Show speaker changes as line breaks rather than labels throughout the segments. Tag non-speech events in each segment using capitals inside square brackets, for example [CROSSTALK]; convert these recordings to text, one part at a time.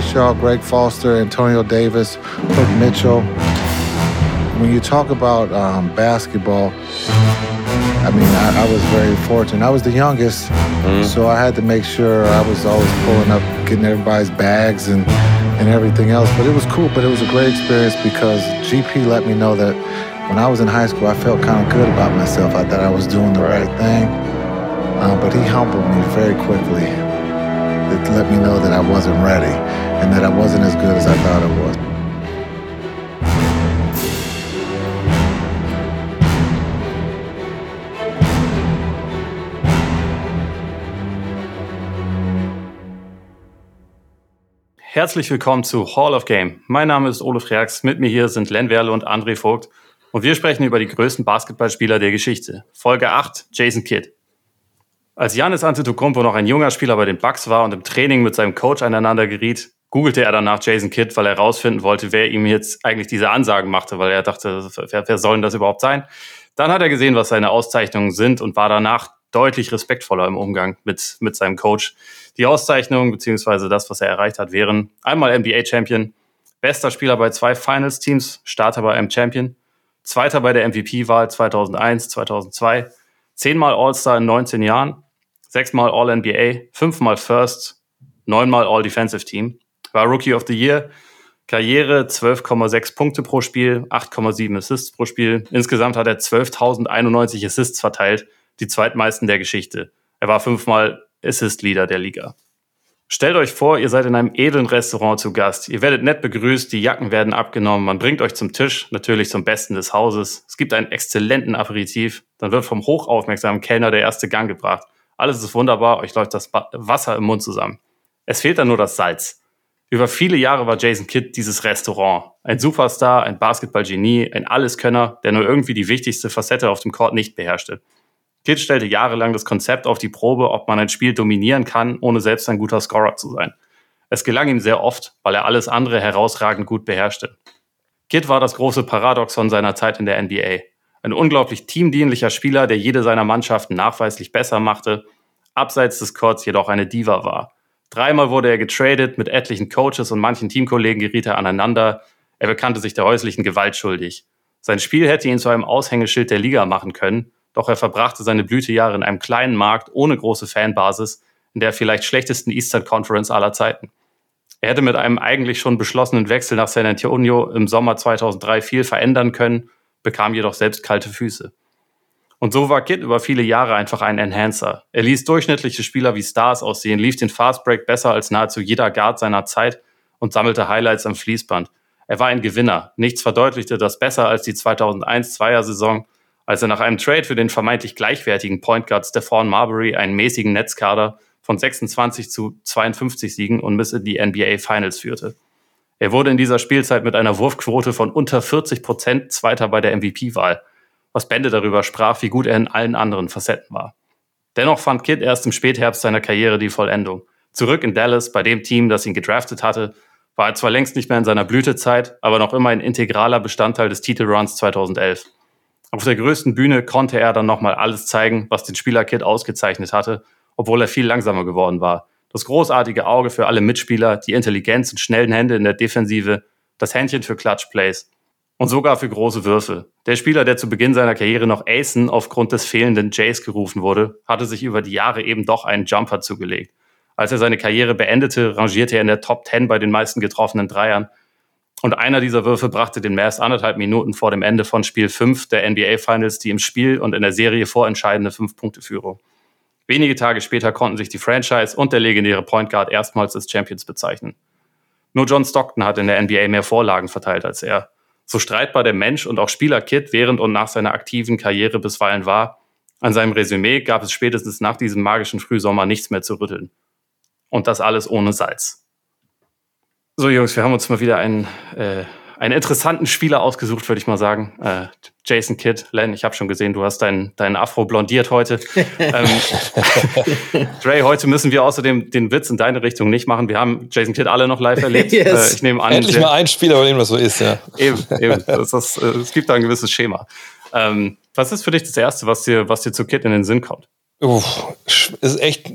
Shaw, Greg Foster, Antonio Davis, Hook Mitchell. When you talk about um, basketball, I mean, I, I, was very fortunate. I was the youngest, mm. so I had to make sure I was always pulling up, getting everybody's bags and, and everything else. But it was cool, but it was a great experience because GP let me know that when I was in high school, I felt kind of good about myself. I thought I was doing the right, right thing. Uh, but he humbled me very quickly. It let me know that I wasn't ready and that I wasn't as good as I thought I was.
Herzlich willkommen zu Hall of Game. Mein Name ist Olaf Reax, mit mir hier sind Len Werle und André Vogt und wir sprechen über die größten Basketballspieler der Geschichte. Folge 8, Jason Kidd. Als Janis Antetokounmpo noch ein junger Spieler bei den Bucks war und im Training mit seinem Coach aneinander geriet, googelte er danach Jason Kidd, weil er herausfinden wollte, wer ihm jetzt eigentlich diese Ansagen machte, weil er dachte, wer, wer soll denn das überhaupt sein? Dann hat er gesehen, was seine Auszeichnungen sind und war danach deutlich respektvoller im Umgang mit, mit seinem Coach. Die Auszeichnungen beziehungsweise das, was er erreicht hat, wären einmal NBA-Champion, bester Spieler bei zwei Finals-Teams, Starter bei einem Champion, Zweiter bei der MVP-Wahl 2001, 2002, zehnmal All-Star in 19 Jahren, sechsmal All-NBA, fünfmal First, neunmal All-Defensive Team, war Rookie of the Year, Karriere 12,6 Punkte pro Spiel, 8,7 Assists pro Spiel. Insgesamt hat er 12.091 Assists verteilt, die zweitmeisten der Geschichte. Er war fünfmal Assist-Leader der Liga. Stellt euch vor, ihr seid in einem edlen Restaurant zu Gast. Ihr werdet nett begrüßt, die Jacken werden abgenommen, man bringt euch zum Tisch, natürlich zum Besten des Hauses. Es gibt einen exzellenten Aperitif, dann wird vom hochaufmerksamen Kellner der erste Gang gebracht. Alles ist wunderbar, euch läuft das Wasser im Mund zusammen. Es fehlt dann nur das Salz. Über viele Jahre war Jason Kidd dieses Restaurant. Ein Superstar, ein Basketballgenie, ein Alleskönner, der nur irgendwie die wichtigste Facette auf dem Court nicht beherrschte. Kidd stellte jahrelang das Konzept auf die Probe, ob man ein Spiel dominieren kann, ohne selbst ein guter Scorer zu sein. Es gelang ihm sehr oft, weil er alles andere herausragend gut beherrschte. Kidd war das große Paradoxon seiner Zeit in der NBA. Ein unglaublich teamdienlicher Spieler, der jede seiner Mannschaften nachweislich besser machte, abseits des Courts jedoch eine Diva war. Dreimal wurde er getradet, mit etlichen Coaches und manchen Teamkollegen geriet er aneinander. Er bekannte sich der häuslichen Gewalt schuldig. Sein Spiel hätte ihn zu einem Aushängeschild der Liga machen können, doch er verbrachte seine Blütejahre in einem kleinen Markt ohne große Fanbasis in der vielleicht schlechtesten Eastern Conference aller Zeiten. Er hätte mit einem eigentlich schon beschlossenen Wechsel nach San Antonio im Sommer 2003 viel verändern können, bekam jedoch selbst kalte Füße. Und so war Kid über viele Jahre einfach ein Enhancer. Er ließ durchschnittliche Spieler wie Stars aussehen, lief den Fastbreak besser als nahezu jeder Guard seiner Zeit und sammelte Highlights am Fließband. Er war ein Gewinner. Nichts verdeutlichte das besser als die 2001-2er-Saison, als er nach einem Trade für den vermeintlich gleichwertigen Point Guard Stephon Marbury einen mäßigen Netzkader von 26 zu 52 Siegen und bis in die NBA Finals führte. Er wurde in dieser Spielzeit mit einer Wurfquote von unter 40 Prozent Zweiter bei der MVP-Wahl, was Bände darüber sprach, wie gut er in allen anderen Facetten war. Dennoch fand Kidd erst im Spätherbst seiner Karriere die Vollendung. Zurück in Dallas, bei dem Team, das ihn gedraftet hatte, war er zwar längst nicht mehr in seiner Blütezeit, aber noch immer ein integraler Bestandteil des Titelruns 2011. Auf der größten Bühne konnte er dann nochmal alles zeigen, was den Spielerkit ausgezeichnet hatte, obwohl er viel langsamer geworden war. Das großartige Auge für alle Mitspieler, die Intelligenz und schnellen Hände in der Defensive, das Händchen für Clutch Plays und sogar für große Würfe. Der Spieler, der zu Beginn seiner Karriere noch Asen aufgrund des fehlenden Jays gerufen wurde, hatte sich über die Jahre eben doch einen Jumper zugelegt. Als er seine Karriere beendete, rangierte er in der Top 10 bei den meisten getroffenen Dreiern und einer dieser Würfe brachte den Mavs anderthalb Minuten vor dem Ende von Spiel 5 der NBA Finals die im Spiel und in der Serie vorentscheidende Fünf-Punkte-Führung. Wenige Tage später konnten sich die Franchise und der legendäre Point Guard erstmals als Champions bezeichnen. Nur John Stockton hat in der NBA mehr Vorlagen verteilt als er. So streitbar der Mensch und auch Spieler Kid während und nach seiner aktiven Karriere bisweilen war, an seinem Resümee gab es spätestens nach diesem magischen Frühsommer nichts mehr zu rütteln. Und das alles ohne Salz. So, Jungs, wir haben uns mal wieder einen, äh, einen interessanten Spieler ausgesucht, würde ich mal sagen. Äh, Jason Kidd, Len, ich habe schon gesehen, du hast deinen dein Afro blondiert heute. [LAUGHS] ähm, Dre, heute müssen wir außerdem den Witz in deine Richtung nicht machen. Wir haben Jason Kidd alle noch live [LAUGHS] erlebt.
yes. äh, ich nehme an. Endlich mal ein Spieler, bei dem das so ist, ja.
Eben, eben. Das, das, äh, es gibt da ein gewisses Schema. Ähm, was ist für dich das Erste, was dir, was dir zu Kid in den Sinn kommt?
Uff, ist echt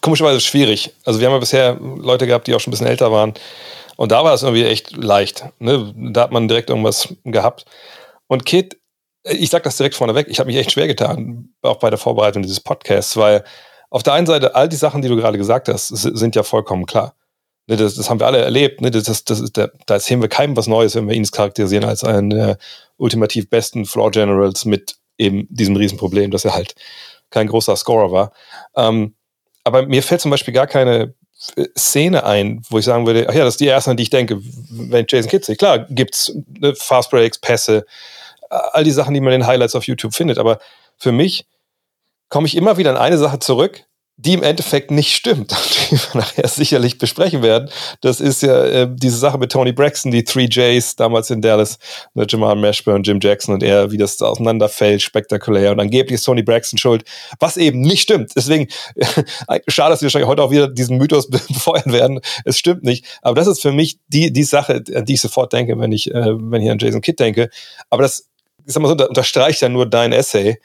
komischerweise schwierig. Also wir haben ja bisher Leute gehabt, die auch schon ein bisschen älter waren. Und da war es irgendwie echt leicht. Ne? Da hat man direkt irgendwas gehabt. Und Kid, ich sag das direkt vorneweg, ich habe mich echt schwer getan, auch bei der Vorbereitung dieses Podcasts, weil auf der einen Seite, all die Sachen, die du gerade gesagt hast, sind ja vollkommen klar. Ne, das, das haben wir alle erlebt. Ne? Das, das, das da erzählen wir keinem was Neues, wenn wir ihn charakterisieren als einen der ultimativ besten Floor Generals mit eben diesem Riesenproblem, dass er halt kein großer Scorer war. Ähm, aber mir fällt zum Beispiel gar keine äh, Szene ein, wo ich sagen würde, ach ja, das ist die erste, an die ich denke, wenn Jason Kidd sehe. Klar, gibt's ne, Fast Breaks, Pässe, all die Sachen, die man in den Highlights auf YouTube findet. Aber für mich komme ich immer wieder an eine Sache zurück, die im Endeffekt nicht stimmt, [LAUGHS] die wir nachher sicherlich besprechen werden. Das ist ja äh, diese Sache mit Tony Braxton, die Three Jays damals in Dallas, mit Jamal Mashburn, Jim Jackson und er, wie das auseinanderfällt, spektakulär. Und angeblich ist Tony Braxton schuld, was eben nicht stimmt. Deswegen, [LAUGHS] schade, dass wir wahrscheinlich heute auch wieder diesen Mythos [LAUGHS] befeuern werden. Es stimmt nicht. Aber das ist für mich die, die Sache, an die ich sofort denke, wenn ich, äh, wenn ich an Jason Kidd denke. Aber das, ich sag mal so, unterstreicht ja nur dein Essay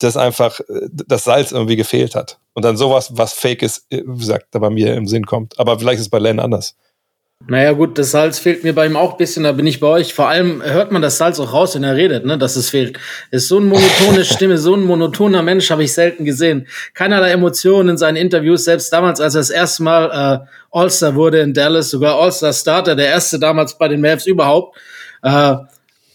dass einfach äh, das Salz irgendwie gefehlt hat. Und dann sowas, was fake ist, äh, wie gesagt, da bei mir im Sinn kommt. Aber vielleicht ist es bei Len anders.
Naja, gut, das Salz fehlt mir bei ihm auch ein bisschen, da bin ich bei euch. Vor allem hört man das Salz auch raus, wenn er redet, ne, dass es fehlt. Ist so eine monotone [LAUGHS] Stimme, so ein monotoner Mensch habe ich selten gesehen. Keinerlei Emotionen in seinen Interviews, selbst damals, als er das erste Mal äh, All-Star wurde in Dallas, sogar All-Star Starter, der erste damals bei den Mavs überhaupt. Äh,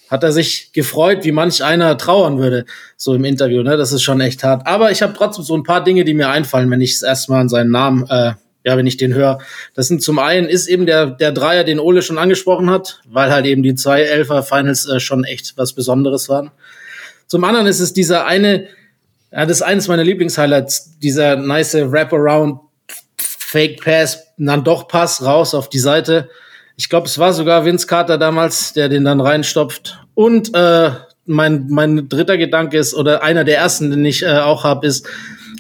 hat er sich gefreut, wie manch einer trauern würde, so im Interview. Ne? Das ist schon echt hart. Aber ich habe trotzdem so ein paar Dinge, die mir einfallen, wenn ich es erstmal an seinen Namen, äh, ja, wenn ich den höre. Das sind zum einen ist eben der, der Dreier, den Ole schon angesprochen hat, weil halt eben die zwei Elfer Finals äh, schon echt was Besonderes waren. Zum anderen ist es dieser eine, ja, das ist eines meiner Lieblingshighlights, dieser nice Wraparound Fake Pass, dann doch Pass raus auf die Seite ich glaube, es war sogar Vince Carter damals, der den dann reinstopft. Und äh, mein, mein dritter Gedanke ist, oder einer der ersten, den ich äh, auch habe, ist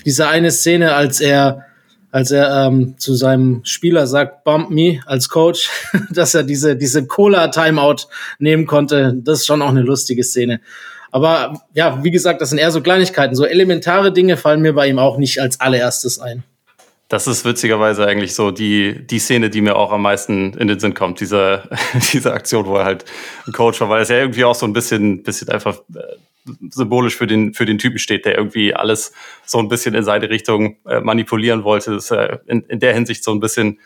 diese eine Szene, als er als er ähm, zu seinem Spieler sagt, bump me als Coach, [LAUGHS] dass er diese, diese Cola-Timeout nehmen konnte. Das ist schon auch eine lustige Szene. Aber ja, wie gesagt, das sind eher so Kleinigkeiten. So elementare Dinge fallen mir bei ihm auch nicht als allererstes ein.
Das ist witzigerweise eigentlich so die, die Szene, die mir auch am meisten in den Sinn kommt, diese, [LAUGHS] diese Aktion, wo er halt ein Coach war, weil es ja irgendwie auch so ein bisschen, bisschen einfach äh, symbolisch für den, für den Typen steht, der irgendwie alles so ein bisschen in seine Richtung äh, manipulieren wollte. Das ist äh, in, in der Hinsicht so ein bisschen,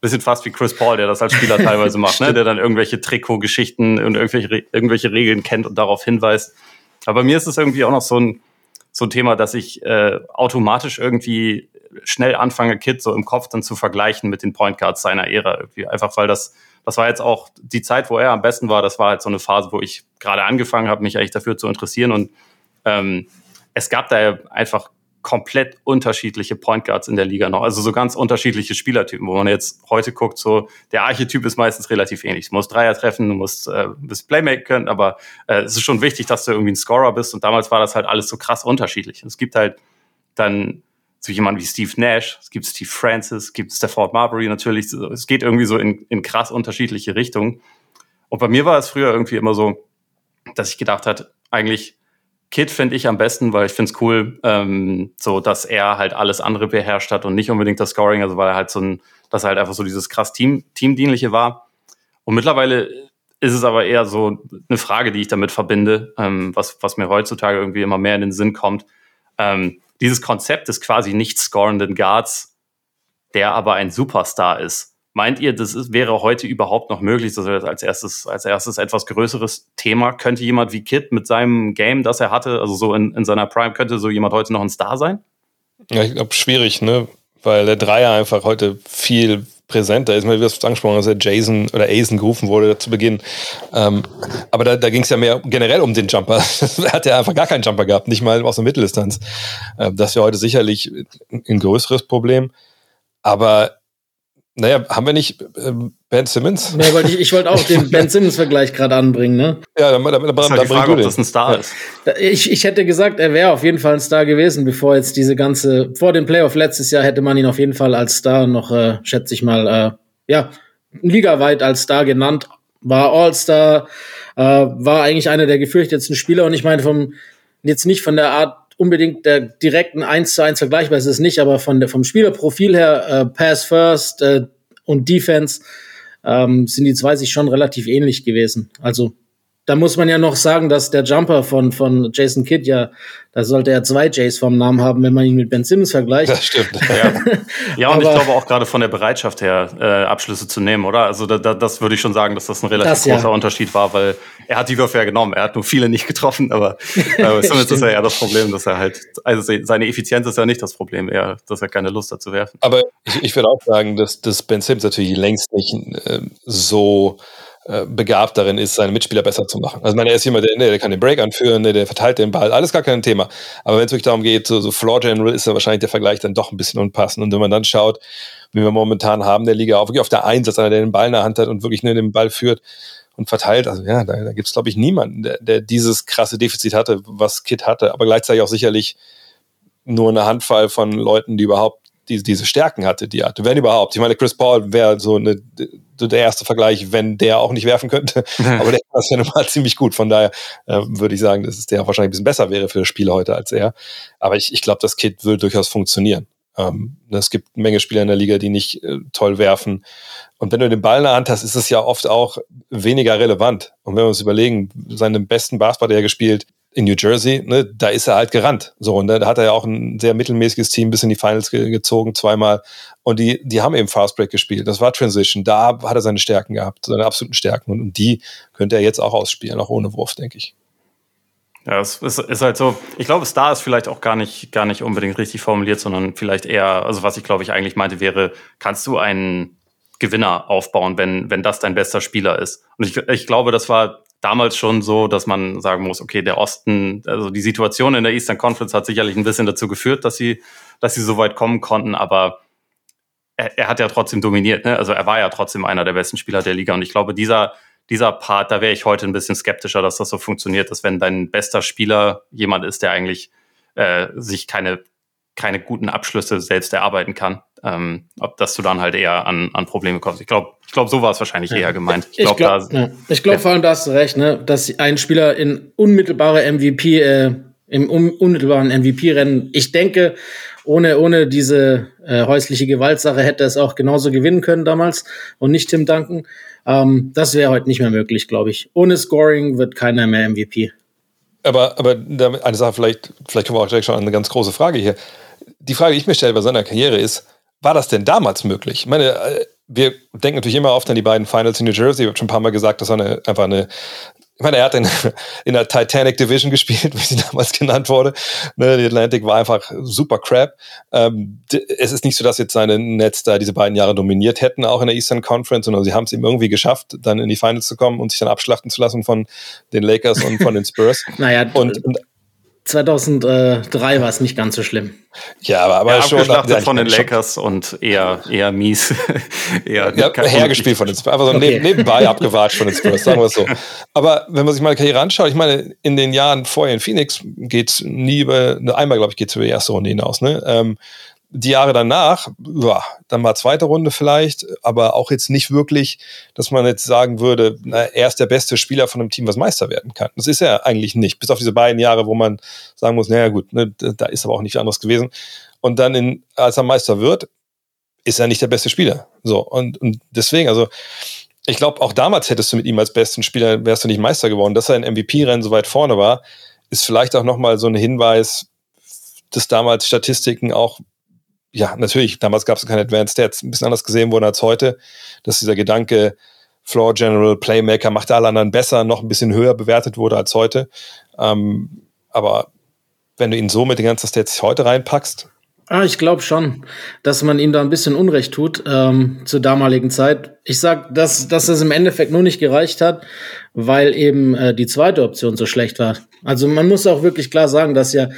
bisschen fast wie Chris Paul, der das als Spieler [LAUGHS] teilweise macht, ne? der dann irgendwelche Trikotgeschichten und irgendwelche, irgendwelche Regeln kennt und darauf hinweist. Aber bei mir ist es irgendwie auch noch so ein, so ein Thema, dass ich äh, automatisch irgendwie schnell anfange, Kid so im Kopf dann zu vergleichen mit den Point Guards seiner Ära irgendwie. Einfach weil das, das war jetzt auch die Zeit, wo er am besten war. Das war halt so eine Phase, wo ich gerade angefangen habe, mich eigentlich dafür zu interessieren. Und ähm, es gab da einfach komplett unterschiedliche Point Guards in der Liga noch. Also so ganz unterschiedliche Spielertypen, wo man jetzt heute guckt, so der Archetyp ist meistens relativ ähnlich. Du musst Dreier treffen, du musst äh, bisschen Playmaker können, aber äh, es ist schon wichtig, dass du irgendwie ein Scorer bist. Und damals war das halt alles so krass unterschiedlich. Und es gibt halt dann so jemand wie Steve Nash, es gibt Steve Francis, es gibt Stafford Marbury natürlich. Es geht irgendwie so in, in krass unterschiedliche Richtungen. Und bei mir war es früher irgendwie immer so, dass ich gedacht hat, eigentlich Kid finde ich am besten, weil ich finde es cool, ähm, so dass er halt alles andere beherrscht hat und nicht unbedingt das Scoring, also weil er halt so ein, dass er halt einfach so dieses krass Team, Teamdienliche war. Und mittlerweile ist es aber eher so eine Frage, die ich damit verbinde, ähm, was, was mir heutzutage irgendwie immer mehr in den Sinn kommt. Ähm, dieses Konzept des quasi nicht scorenden Guards, der aber ein Superstar ist. Meint ihr, das ist, wäre heute überhaupt noch möglich? Das als erstes, als erstes etwas größeres Thema. Könnte jemand wie Kid mit seinem Game, das er hatte, also so in, in seiner Prime, könnte so jemand heute noch ein Star sein?
Ja, ich glaube, schwierig, ne? Weil der Dreier einfach heute viel präsenter ist. Mal wie du angesprochen hast, Jason oder Asen gerufen wurde zu Beginn. Ähm, aber da, da ging es ja mehr generell um den Jumper. [LAUGHS] er hat ja einfach gar keinen Jumper gehabt, nicht mal aus der Mitteldistanz. Ähm, das wäre heute sicherlich ein größeres Problem. Aber naja, haben wir nicht ähm, Ben Simmons?
Ja, weil ich, ich wollte auch den [LAUGHS] Ben Simmons-Vergleich gerade anbringen, ne?
Ja, dann, dann, dann, das ist halt die Frage, ob das ein Star ist.
Ich, ich hätte gesagt, er wäre auf jeden Fall ein Star gewesen, bevor jetzt diese ganze, vor dem Playoff letztes Jahr hätte man ihn auf jeden Fall als Star noch, äh, schätze ich mal, äh, ja, ligaweit als Star genannt, war All-Star, äh, war eigentlich einer der gefürchtetsten Spieler und ich meine vom, jetzt nicht von der Art unbedingt der direkten 1 zu 1 vergleichbar, ist es nicht, aber von der, vom Spielerprofil her, äh, Pass First äh, und Defense, ähm, sind die zwei sich schon relativ ähnlich gewesen. Also da muss man ja noch sagen, dass der Jumper von, von Jason Kidd ja, da sollte er zwei Jays vom Namen haben, wenn man ihn mit Ben Simmons vergleicht.
Das stimmt. Ja, [LAUGHS] ja und ich glaube auch gerade von der Bereitschaft her, äh, Abschlüsse zu nehmen, oder? Also da, da, das würde ich schon sagen, dass das ein relativ das, großer ja. Unterschied war, weil er hat die Würfe ja genommen. Er hat nur viele nicht getroffen, aber äh, [LAUGHS] Simmons ist ja eher das Problem, dass er halt, also seine Effizienz ist ja nicht das Problem, eher, dass er keine Lust hat zu werfen.
Aber ich, ich würde auch sagen, dass, dass Ben Simmons natürlich längst nicht äh, so äh, begabt darin ist, seine Mitspieler besser zu machen. Also, ich meine, er ist jemand, der, der kann den Break anführen, der, der verteilt den Ball, alles gar kein Thema. Aber wenn es wirklich darum geht, so, so Floor General ist dann wahrscheinlich der Vergleich dann doch ein bisschen unpassend. Und wenn man dann schaut, wie wir momentan haben, der Liga auch wirklich auf der Einsatz, einer, der den Ball in der Hand hat und wirklich nur den Ball führt und verteilt, also ja, da, da gibt es, glaube ich, niemanden, der, der dieses krasse Defizit hatte, was Kit hatte, aber gleichzeitig auch sicherlich nur eine Handvoll von Leuten, die überhaupt die, diese Stärken hatte, die hatte, wenn überhaupt. Ich meine, Chris Paul wäre so, eine, der erste Vergleich, wenn der auch nicht werfen könnte. [LAUGHS] Aber der ist ja normal ziemlich gut. Von daher äh, würde ich sagen, dass es der wahrscheinlich ein bisschen besser wäre für das Spiel heute als er. Aber ich, ich glaube, das Kit würde durchaus funktionieren. Ähm, es gibt eine Menge Spieler in der Liga, die nicht äh, toll werfen. Und wenn du den Ball in der Hand hast, ist es ja oft auch weniger relevant. Und wenn wir uns überlegen, seinen besten Basketball, der er gespielt, in New Jersey, ne, da ist er halt gerannt. So, und da hat er ja auch ein sehr mittelmäßiges Team bis in die Finals ge gezogen, zweimal. Und die, die haben eben Fast Break gespielt. Das war Transition. Da hat er seine Stärken gehabt, seine absoluten Stärken. Und, und die könnte er jetzt auch ausspielen, auch ohne Wurf, denke ich.
Ja, es ist, ist halt so. Ich glaube, Star ist vielleicht auch gar nicht, gar nicht unbedingt richtig formuliert, sondern vielleicht eher, also was ich glaube ich eigentlich meinte, wäre, kannst du einen Gewinner aufbauen, wenn, wenn das dein bester Spieler ist? Und ich, ich glaube, das war damals schon so, dass man sagen muss, okay, der Osten, also die Situation in der Eastern Conference hat sicherlich ein bisschen dazu geführt, dass sie, dass sie so weit kommen konnten, aber er, er hat ja trotzdem dominiert, ne? Also er war ja trotzdem einer der besten Spieler der Liga und ich glaube, dieser, dieser Part, da wäre ich heute ein bisschen skeptischer, dass das so funktioniert, dass wenn dein bester Spieler jemand ist, der eigentlich äh, sich keine, keine guten Abschlüsse selbst erarbeiten kann, ähm, ob dass du dann halt eher an, an Probleme kommst. Ich glaube, ich glaube, so war es wahrscheinlich ja. eher gemeint.
Ich glaube, glaub, ja. ich glaube ja. vor allem, da hast du recht, ne, dass ein Spieler in unmittelbare MVP, äh, im un unmittelbaren MVP-Rennen, ich denke, ohne, ohne diese äh, häusliche Gewaltsache hätte es auch genauso gewinnen können damals und nicht Tim Duncan. Ähm, das wäre heute nicht mehr möglich, glaube ich. Ohne Scoring wird keiner mehr MVP.
Aber, aber eine Sache, vielleicht, vielleicht kommen wir auch direkt schon an eine ganz große Frage hier. Die Frage, die ich mir stelle bei seiner Karriere ist, war das denn damals möglich? Ich meine, äh, wir denken natürlich immer oft an die beiden Finals in New Jersey. Ich habe schon ein paar Mal gesagt, das war eine, einfach eine, ich meine, er hat in, [LAUGHS] in der Titanic Division gespielt, [LAUGHS] wie sie damals genannt wurde. Ne, die Atlantic war einfach super crap. Ähm, es ist nicht so, dass jetzt seine Nets da diese beiden Jahre dominiert hätten, auch in der Eastern Conference, sondern sie haben es ihm irgendwie geschafft, dann in die Finals zu kommen und sich dann abschlachten zu lassen von den Lakers und von den Spurs. [LAUGHS]
naja, und, und 2003 war es nicht ganz so schlimm.
Ja, aber, aber ja, schon abgeschlachtet von den Lakers und eher, eher mies. [LAUGHS]
eher ja, hergespielt von den Spurs. Einfach so okay. nebenbei [LAUGHS] abgewatscht von den Spurs, sagen wir es so. [LAUGHS] Aber wenn man sich meine Karriere anschaut, ich meine, in den Jahren vorher in Phoenix geht es nie über, einmal glaube ich, geht es über die erste Runde hinaus. Ne? Ähm, die Jahre danach, ja, dann mal zweite Runde vielleicht, aber auch jetzt nicht wirklich, dass man jetzt sagen würde, na, er ist der beste Spieler von einem Team, was Meister werden kann. Das ist er eigentlich nicht, bis auf diese beiden Jahre, wo man sagen muss, naja gut, ne, da ist aber auch nichts anderes gewesen. Und dann, in, als er Meister wird, ist er nicht der beste Spieler. So, und, und deswegen, also ich glaube, auch damals hättest du mit ihm als besten Spieler, wärst du nicht Meister geworden. Dass er in MVP-Rennen so weit vorne war, ist vielleicht auch nochmal so ein Hinweis, dass damals Statistiken auch ja, natürlich, damals gab es keine Advanced Stats, ein bisschen anders gesehen wurden als heute, dass dieser Gedanke, Floor General, Playmaker, macht alle anderen besser, noch ein bisschen höher bewertet wurde als heute. Ähm, aber wenn du ihn so mit den ganzen Stats heute reinpackst,
Ah, ich glaube schon, dass man ihm da ein bisschen Unrecht tut ähm, zur damaligen Zeit. Ich sag, dass, dass es im Endeffekt nur nicht gereicht hat, weil eben äh, die zweite Option so schlecht war. Also man muss auch wirklich klar sagen, dass ja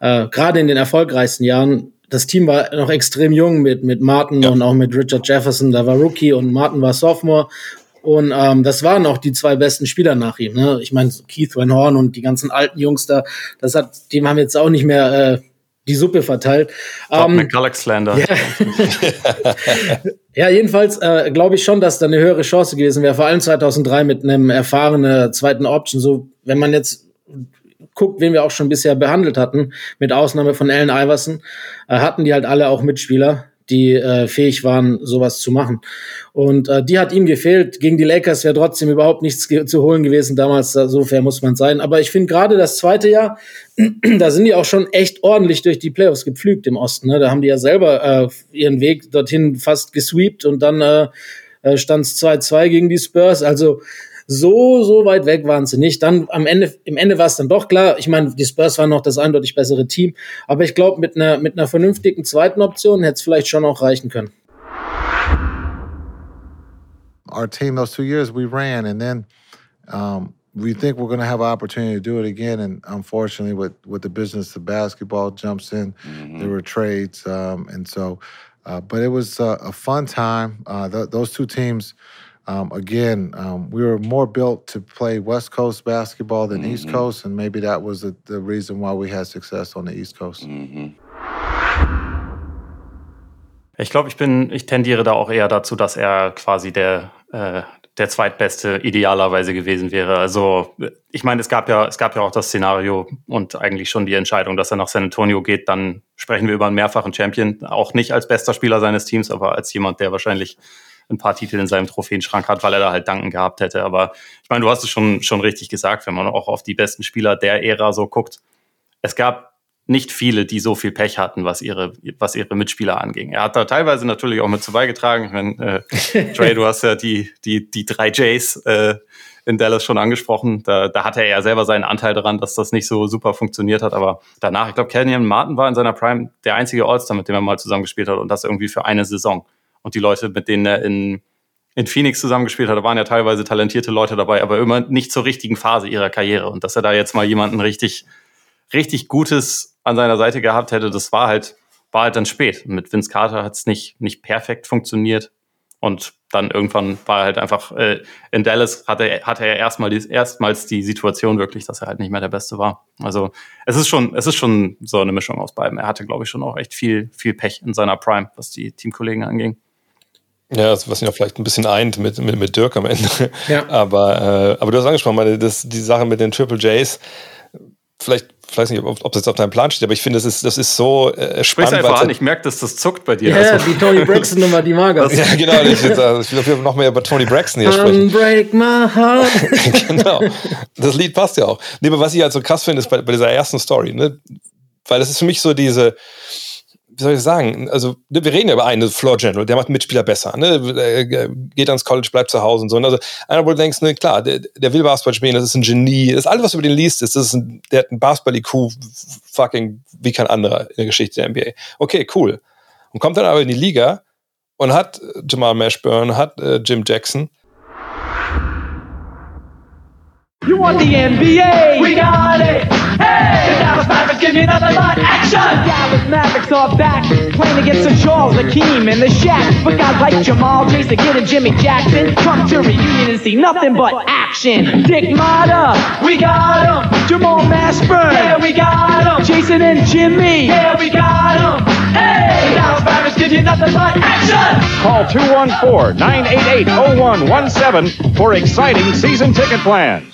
äh, gerade in den erfolgreichsten Jahren das Team war noch extrem jung mit, mit Martin ja. und auch mit Richard Jefferson. Da war Rookie und Martin war Sophomore. Und ähm, das waren auch die zwei besten Spieler nach ihm. Ne? Ich meine, Keith Van Horn und die ganzen alten Jungs da, das hat, die haben jetzt auch nicht mehr äh, die Suppe verteilt.
Ähm, McCulloch-Slander.
Ja. [LAUGHS] ja, jedenfalls äh, glaube ich schon, dass da eine höhere Chance gewesen wäre, vor allem 2003 mit einem erfahrenen zweiten Option. So, wenn man jetzt guckt, wen wir auch schon bisher behandelt hatten, mit Ausnahme von Allen Iverson, äh, hatten die halt alle auch Mitspieler, die äh, fähig waren, sowas zu machen. Und äh, die hat ihm gefehlt. Gegen die Lakers wäre trotzdem überhaupt nichts zu holen gewesen damals. So fair muss man sein. Aber ich finde gerade das zweite Jahr, [CLEARS THROAT] da sind die auch schon echt ordentlich durch die Playoffs gepflügt im Osten. Ne? Da haben die ja selber äh, ihren Weg dorthin fast gesweept und dann äh, äh stand es 2-2 gegen die Spurs. Also so, so weit weg waren sie nicht. Dann am Ende, im Ende war es dann doch klar. Ich meine, die Spurs waren noch das eindeutig bessere Team. Aber ich glaube, mit einer, mit einer vernünftigen zweiten Option hätte es vielleicht schon auch reichen können.
Our team, those two years, we ran, and then um, we think we're going to have an opportunity to do it again. And unfortunately, with with the business of basketball jumps in, mm-hmm. there were trades, um, and so. Uh, but it was uh, a fun time. Uh, th- those two teams um, again, um, we were more built to play West Coast basketball than mm-hmm. East Coast, and maybe that was the, the, reason why we had success on the East Coast. Mhm.
Ich glaube, ich bin, ich tendiere da auch eher dazu, dass er quasi der, äh, der zweitbeste idealerweise gewesen wäre. Also ich meine, es gab ja, es gab ja auch das Szenario und eigentlich schon die Entscheidung, dass er nach San Antonio geht. Dann sprechen wir über einen mehrfachen Champion, auch nicht als bester Spieler seines Teams, aber als jemand, der wahrscheinlich ein paar Titel in seinem Trophäenschrank hat, weil er da halt Danken gehabt hätte. Aber ich meine, du hast es schon, schon richtig gesagt, wenn man auch auf die besten Spieler der Ära so guckt. Es gab nicht viele, die so viel Pech hatten, was ihre, was ihre Mitspieler anging. Er hat da teilweise natürlich auch mit zu beigetragen. Ich meine, äh, Trey, [LAUGHS] du hast ja die, die, die drei Jays äh, in Dallas schon angesprochen. Da, da hatte er ja selber seinen Anteil daran, dass das nicht so super funktioniert hat. Aber danach, ich glaube, Kenyon Martin war in seiner Prime der einzige All-Star, mit dem er mal zusammengespielt hat und das irgendwie für eine Saison. Und die Leute, mit denen er in, in Phoenix zusammengespielt hat, da waren ja teilweise talentierte Leute dabei, aber immer nicht zur richtigen Phase ihrer Karriere. Und dass er da jetzt mal jemanden richtig, richtig Gutes an seiner Seite gehabt hätte, das war halt, war halt dann spät. Mit Vince Carter hat es nicht, nicht perfekt funktioniert. Und dann irgendwann war er halt einfach, äh, in Dallas hatte, er, hatte er erstmal die, erstmals die Situation wirklich, dass er halt nicht mehr der Beste war. Also es ist schon, es ist schon so eine Mischung aus beiden. Er hatte, glaube ich, schon auch echt viel, viel Pech in seiner Prime, was die Teamkollegen anging.
Ja, also was ihn auch vielleicht ein bisschen eint mit, mit, mit Dirk am Ende. Ja. [LAUGHS] Aber, äh, aber du hast angesprochen, meine, das, die Sache mit den Triple Js, vielleicht, vielleicht nicht, ob, ob es jetzt auf deinem Plan steht, aber ich finde, das ist, das ist so äh, spannend. Sprich
einfach an, ich merke, dass das zuckt bei dir.
Ja, also. die Tony Braxton-Nummer, die mag er. [LAUGHS]
ja, genau, ich, jetzt, also, ich will noch mehr über Tony Braxton hier sprechen.
Break my heart. [LAUGHS]
genau, das Lied passt ja auch. Nee, aber was ich halt so krass finde, ist bei, bei dieser ersten Story, ne? weil das ist für mich so diese, wie soll ich sagen, also wir reden ja über einen Floor General, der macht Mitspieler besser, ne? geht ans College, bleibt zu Hause und so. Und also einer, wo du denkst, ne, klar, der, der will Basketball spielen, das ist ein Genie, das ist alles, was über den liest, ist, das ist ein, der hat ein Basketball-IQ fucking wie kein anderer in der Geschichte der NBA. Okay, cool. Und kommt dann aber in die Liga und hat Jamal Mashburn, hat äh, Jim Jackson. You want the NBA? We got it! Hey! The Dallas Mavericks give me nothing but action! The Dallas Mavericks are back, playing against the Charles, Hakeem, and the Shaq. But guys like Jamal, Jason Kidd, and Jimmy Jackson come to reunion and see nothing but action. Dick Mata, we got him! Jamal Mashburn, yeah, we got him! Jason and Jimmy, yeah, we got him! Hey! The Dallas Mavericks give you nothing but action!
Call 214-988-0117 for exciting season ticket plans.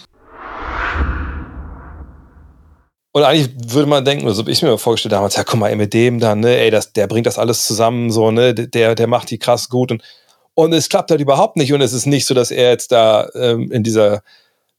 Und eigentlich würde man denken, so habe ich mir vorgestellt damals, ja, guck mal, mit dem dann, ne, ey, das, der bringt das alles zusammen, so, ne, der, der macht die krass gut und, und es klappt halt überhaupt nicht und es ist nicht so, dass er jetzt da ähm, in dieser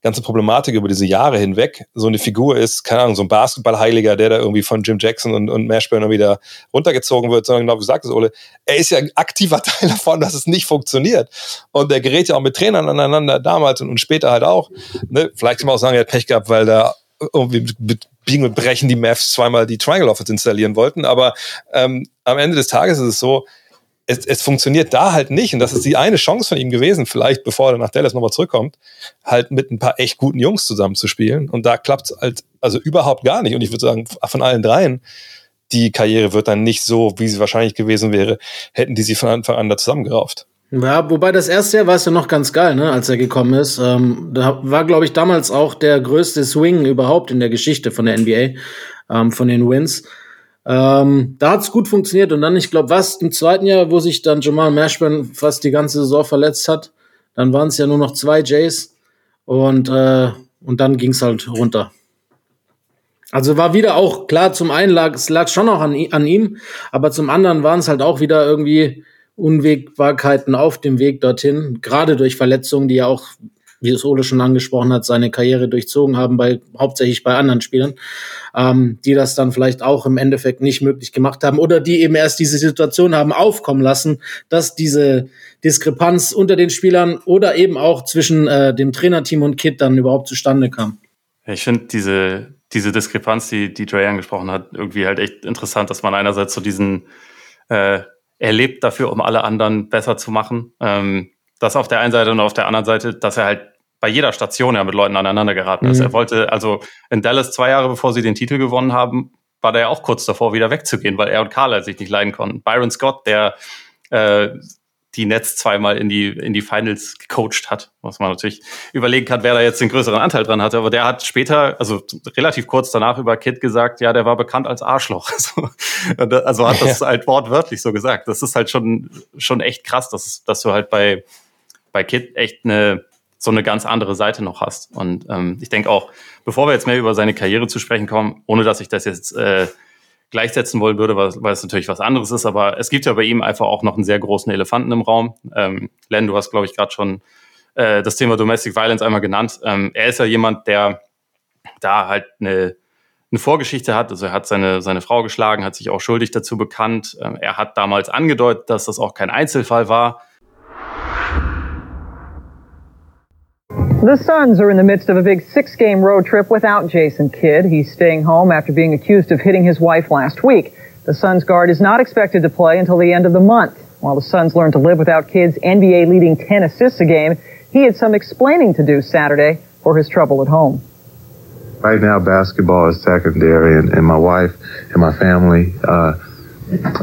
ganzen Problematik über diese Jahre hinweg so eine Figur ist, keine Ahnung, so ein Basketballheiliger, der da irgendwie von Jim Jackson und, und Mashburn wieder runtergezogen wird, sondern genau wie gesagt hast, Ole, er ist ja ein aktiver [LAUGHS] Teil davon, dass es nicht funktioniert. Und der gerät ja auch mit Trainern aneinander damals und, und später halt auch. Ne? Vielleicht kann man auch sagen, er hat Pech gehabt, weil da irgendwie mit Biegen und Brechen die Mavs zweimal die Triangle Offense installieren wollten. Aber ähm, am Ende des Tages ist es so, es, es, funktioniert da halt nicht. Und das ist die eine Chance von ihm gewesen, vielleicht bevor er nach Dallas nochmal zurückkommt, halt mit ein paar echt guten Jungs zusammen zu spielen. Und da klappt es halt also überhaupt gar nicht. Und ich würde sagen, von allen dreien, die Karriere wird dann nicht so, wie sie wahrscheinlich gewesen wäre, hätten die sie von Anfang an da zusammengerauft.
Ja, wobei das erste Jahr war es ja noch ganz geil, ne, als er gekommen ist. Ähm, da war, glaube ich, damals auch der größte Swing überhaupt in der Geschichte von der NBA, ähm, von den Wins. Ähm, da hat's gut funktioniert und dann, ich glaube, was im zweiten Jahr, wo sich dann Jamal Mashburn fast die ganze Saison verletzt hat, dann waren es ja nur noch zwei Jays und, äh, und dann ging's halt runter. Also war wieder auch klar, zum einen lag es lag schon auch an, an ihm, aber zum anderen waren es halt auch wieder irgendwie Unwägbarkeiten auf dem Weg dorthin, gerade durch Verletzungen, die ja auch, wie es Ole schon angesprochen hat, seine Karriere durchzogen haben, bei, hauptsächlich bei anderen Spielern, ähm, die das dann vielleicht auch im Endeffekt nicht möglich gemacht haben oder die eben erst diese Situation haben aufkommen lassen, dass diese Diskrepanz unter den Spielern oder eben auch zwischen äh, dem Trainerteam und Kit dann überhaupt zustande kam.
Ich finde diese, diese Diskrepanz, die, die Dre angesprochen hat, irgendwie halt echt interessant, dass man einerseits so diesen äh, er lebt dafür, um alle anderen besser zu machen. Ähm, das auf der einen Seite und auf der anderen Seite, dass er halt bei jeder Station ja mit Leuten aneinander geraten ist. Mhm. Er wollte, also in Dallas zwei Jahre bevor sie den Titel gewonnen haben, war der ja auch kurz davor, wieder wegzugehen, weil er und Carla sich nicht leiden konnten. Byron Scott, der äh, die Nets zweimal in die, in die Finals gecoacht hat, was man natürlich überlegen kann, wer da jetzt den größeren Anteil dran hatte. Aber der hat später, also relativ kurz danach über Kid gesagt, ja, der war bekannt als Arschloch. [LAUGHS] Also, also hat das ja. halt wortwörtlich so gesagt. Das ist halt schon, schon echt krass, dass, dass du halt bei, bei Kid echt eine, so eine ganz andere Seite noch hast. Und ähm, ich denke auch, bevor wir jetzt mehr über seine Karriere zu sprechen kommen, ohne dass ich das jetzt äh, gleichsetzen wollen würde, weil, weil es natürlich was anderes ist. Aber es gibt ja bei ihm einfach auch noch einen sehr großen Elefanten im Raum. Ähm, Len, du hast, glaube ich, gerade schon äh, das Thema Domestic Violence einmal genannt. Ähm, er ist ja jemand, der da halt eine, eine Vorgeschichte hat. Also er hat seine, seine Frau geschlagen, hat sich auch schuldig dazu bekannt. Ähm, er hat damals angedeutet, dass das auch kein Einzelfall war.
The Suns are in the midst of a big six game road trip without Jason Kidd. He's staying home after being accused of hitting his wife last week. The Suns guard is not expected to play until the end of the month. While the Suns learn to live without Kidd's NBA leading 10 assists a game, he had some explaining to do Saturday for his trouble at home.
Right now, basketball is secondary, and, and my wife and my family, uh,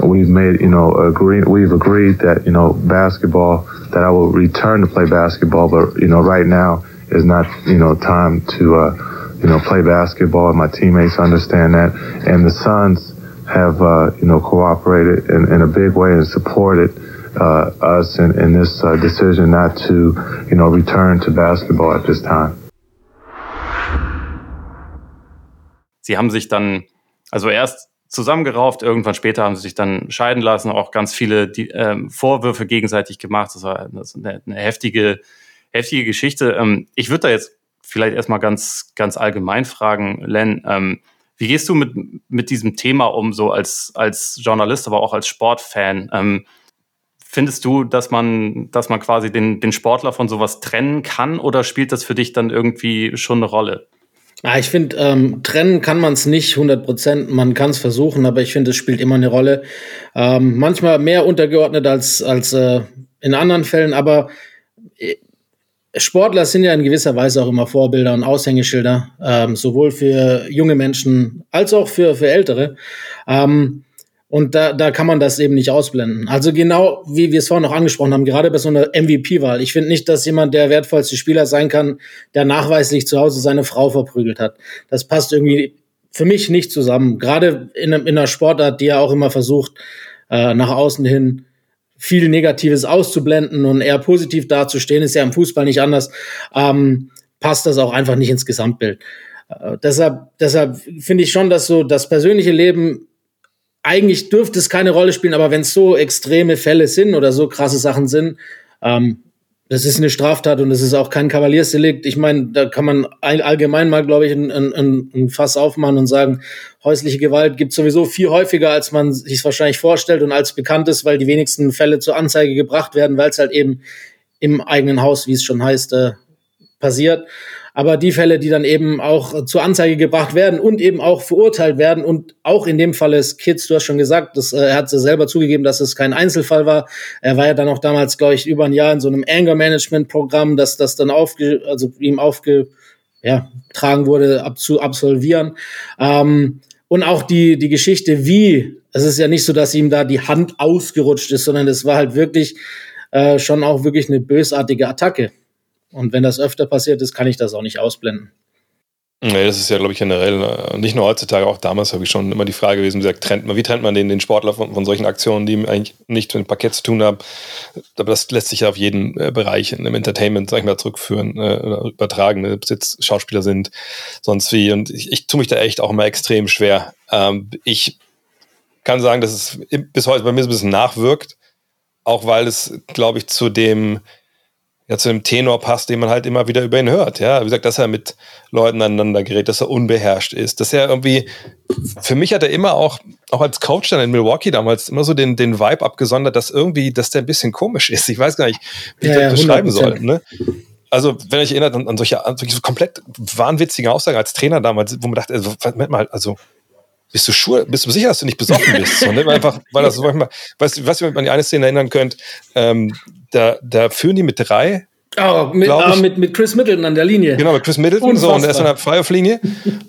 we've made, you know, agree, we've agreed that, you know, basketball, that I will return to play basketball, but, you know, right now is not, you know, time to, uh, you know, play basketball. My teammates understand that. And the Suns have, uh, you know, cooperated in, in a big way and supported uh, us in, in this uh, decision not to, you know, return to basketball at this time.
Sie haben sich dann, also erst zusammengerauft. Irgendwann später haben sie sich dann scheiden lassen, auch ganz viele die, ähm, Vorwürfe gegenseitig gemacht. Das war eine, eine heftige, heftige Geschichte. Ähm, ich würde da jetzt vielleicht erstmal ganz, ganz allgemein fragen, Len, ähm, wie gehst du mit, mit diesem Thema um, so als, als Journalist, aber auch als Sportfan? Ähm, findest du, dass man, dass man quasi den, den Sportler von sowas trennen kann oder spielt das für dich dann irgendwie schon eine Rolle?
Ja, ich finde, ähm, trennen kann man es nicht 100 Prozent. Man kann es versuchen, aber ich finde, es spielt immer eine Rolle. Ähm, manchmal mehr untergeordnet als, als äh, in anderen Fällen, aber äh, Sportler sind ja in gewisser Weise auch immer Vorbilder und Aushängeschilder, ähm, sowohl für junge Menschen als auch für, für Ältere. Ähm, und da, da kann man das eben nicht ausblenden. Also genau wie wir es vorhin noch angesprochen haben, gerade bei so einer MVP-Wahl. Ich finde nicht, dass jemand der wertvollste Spieler sein kann, der nachweislich zu Hause seine Frau verprügelt hat. Das passt irgendwie für mich nicht zusammen. Gerade in, in einer Sportart, die ja auch immer versucht, äh, nach außen hin viel Negatives auszublenden und eher positiv dazustehen, ist ja im Fußball nicht anders, ähm, passt das auch einfach nicht ins Gesamtbild. Äh, deshalb deshalb finde ich schon, dass so das persönliche Leben eigentlich dürfte es keine Rolle spielen, aber wenn es so extreme Fälle sind oder so krasse Sachen sind, ähm, das ist eine Straftat und das ist auch kein Kavaliersdelikt. Ich meine, da kann man allgemein mal, glaube ich, ein, ein, ein Fass aufmachen und sagen, häusliche Gewalt gibt sowieso viel häufiger, als man sich wahrscheinlich vorstellt und als bekannt ist, weil die wenigsten Fälle zur Anzeige gebracht werden, weil es halt eben im eigenen Haus, wie es schon heißt, äh, passiert. Aber die Fälle, die dann eben auch zur Anzeige gebracht werden und eben auch verurteilt werden und auch in dem Fall ist Kids, du hast schon gesagt, das, äh, er hat selber zugegeben, dass es kein Einzelfall war. Er war ja dann auch damals, glaube ich, über ein Jahr in so einem Anger Management Programm, dass das dann aufge, also ihm aufge, ja, wurde, ab, zu absolvieren. Ähm, und auch die, die Geschichte, wie, es ist ja nicht so, dass ihm da die Hand ausgerutscht ist, sondern es war halt wirklich äh, schon auch wirklich eine bösartige Attacke. Und wenn das öfter passiert ist, kann ich das auch nicht ausblenden.
Nee, das ist ja, glaube ich, generell, äh, nicht nur heutzutage, auch damals habe ich schon immer die Frage gewesen, wie, gesagt, trennt man, wie trennt man den, den Sportler von, von solchen Aktionen, die eigentlich nicht mit dem Parkett zu tun haben. Aber das lässt sich ja auf jeden äh, Bereich im Entertainment, sag ich mal, zurückführen äh, oder übertragen, ne? ob es jetzt Schauspieler sind, sonst wie. Und ich, ich tue mich da echt auch immer extrem schwer. Ähm, ich kann sagen, dass es bis heute bei mir so ein bisschen nachwirkt, auch weil es, glaube ich, zu dem ja zu dem Tenor passt, den man halt immer wieder über ihn hört. Ja, wie gesagt, dass er mit Leuten aneinander gerät, dass er unbeherrscht ist, dass er irgendwie, für mich hat er immer auch, auch als Coach dann in Milwaukee damals immer so den, den Vibe abgesondert, dass irgendwie, dass der ein bisschen komisch ist. Ich weiß gar nicht, wie ja, ich das beschreiben soll. Ne? Also, wenn ich erinnert an, an solche, an solche komplett wahnwitzigen Aussagen als Trainer damals, wo man dachte, also, Moment mal, also, bist du sure, bist du sicher, dass du nicht besoffen bist? So, ne? Einfach, weil das manchmal, weißt du, was ihr an die eine Szene erinnern könnt, ähm, da, da führen die mit drei.
Oh, mit, ah, mit, mit Chris Middleton an der Linie.
Genau, mit Chris Middleton. Unfassbar. So, und er ist an der Freiwurflinie.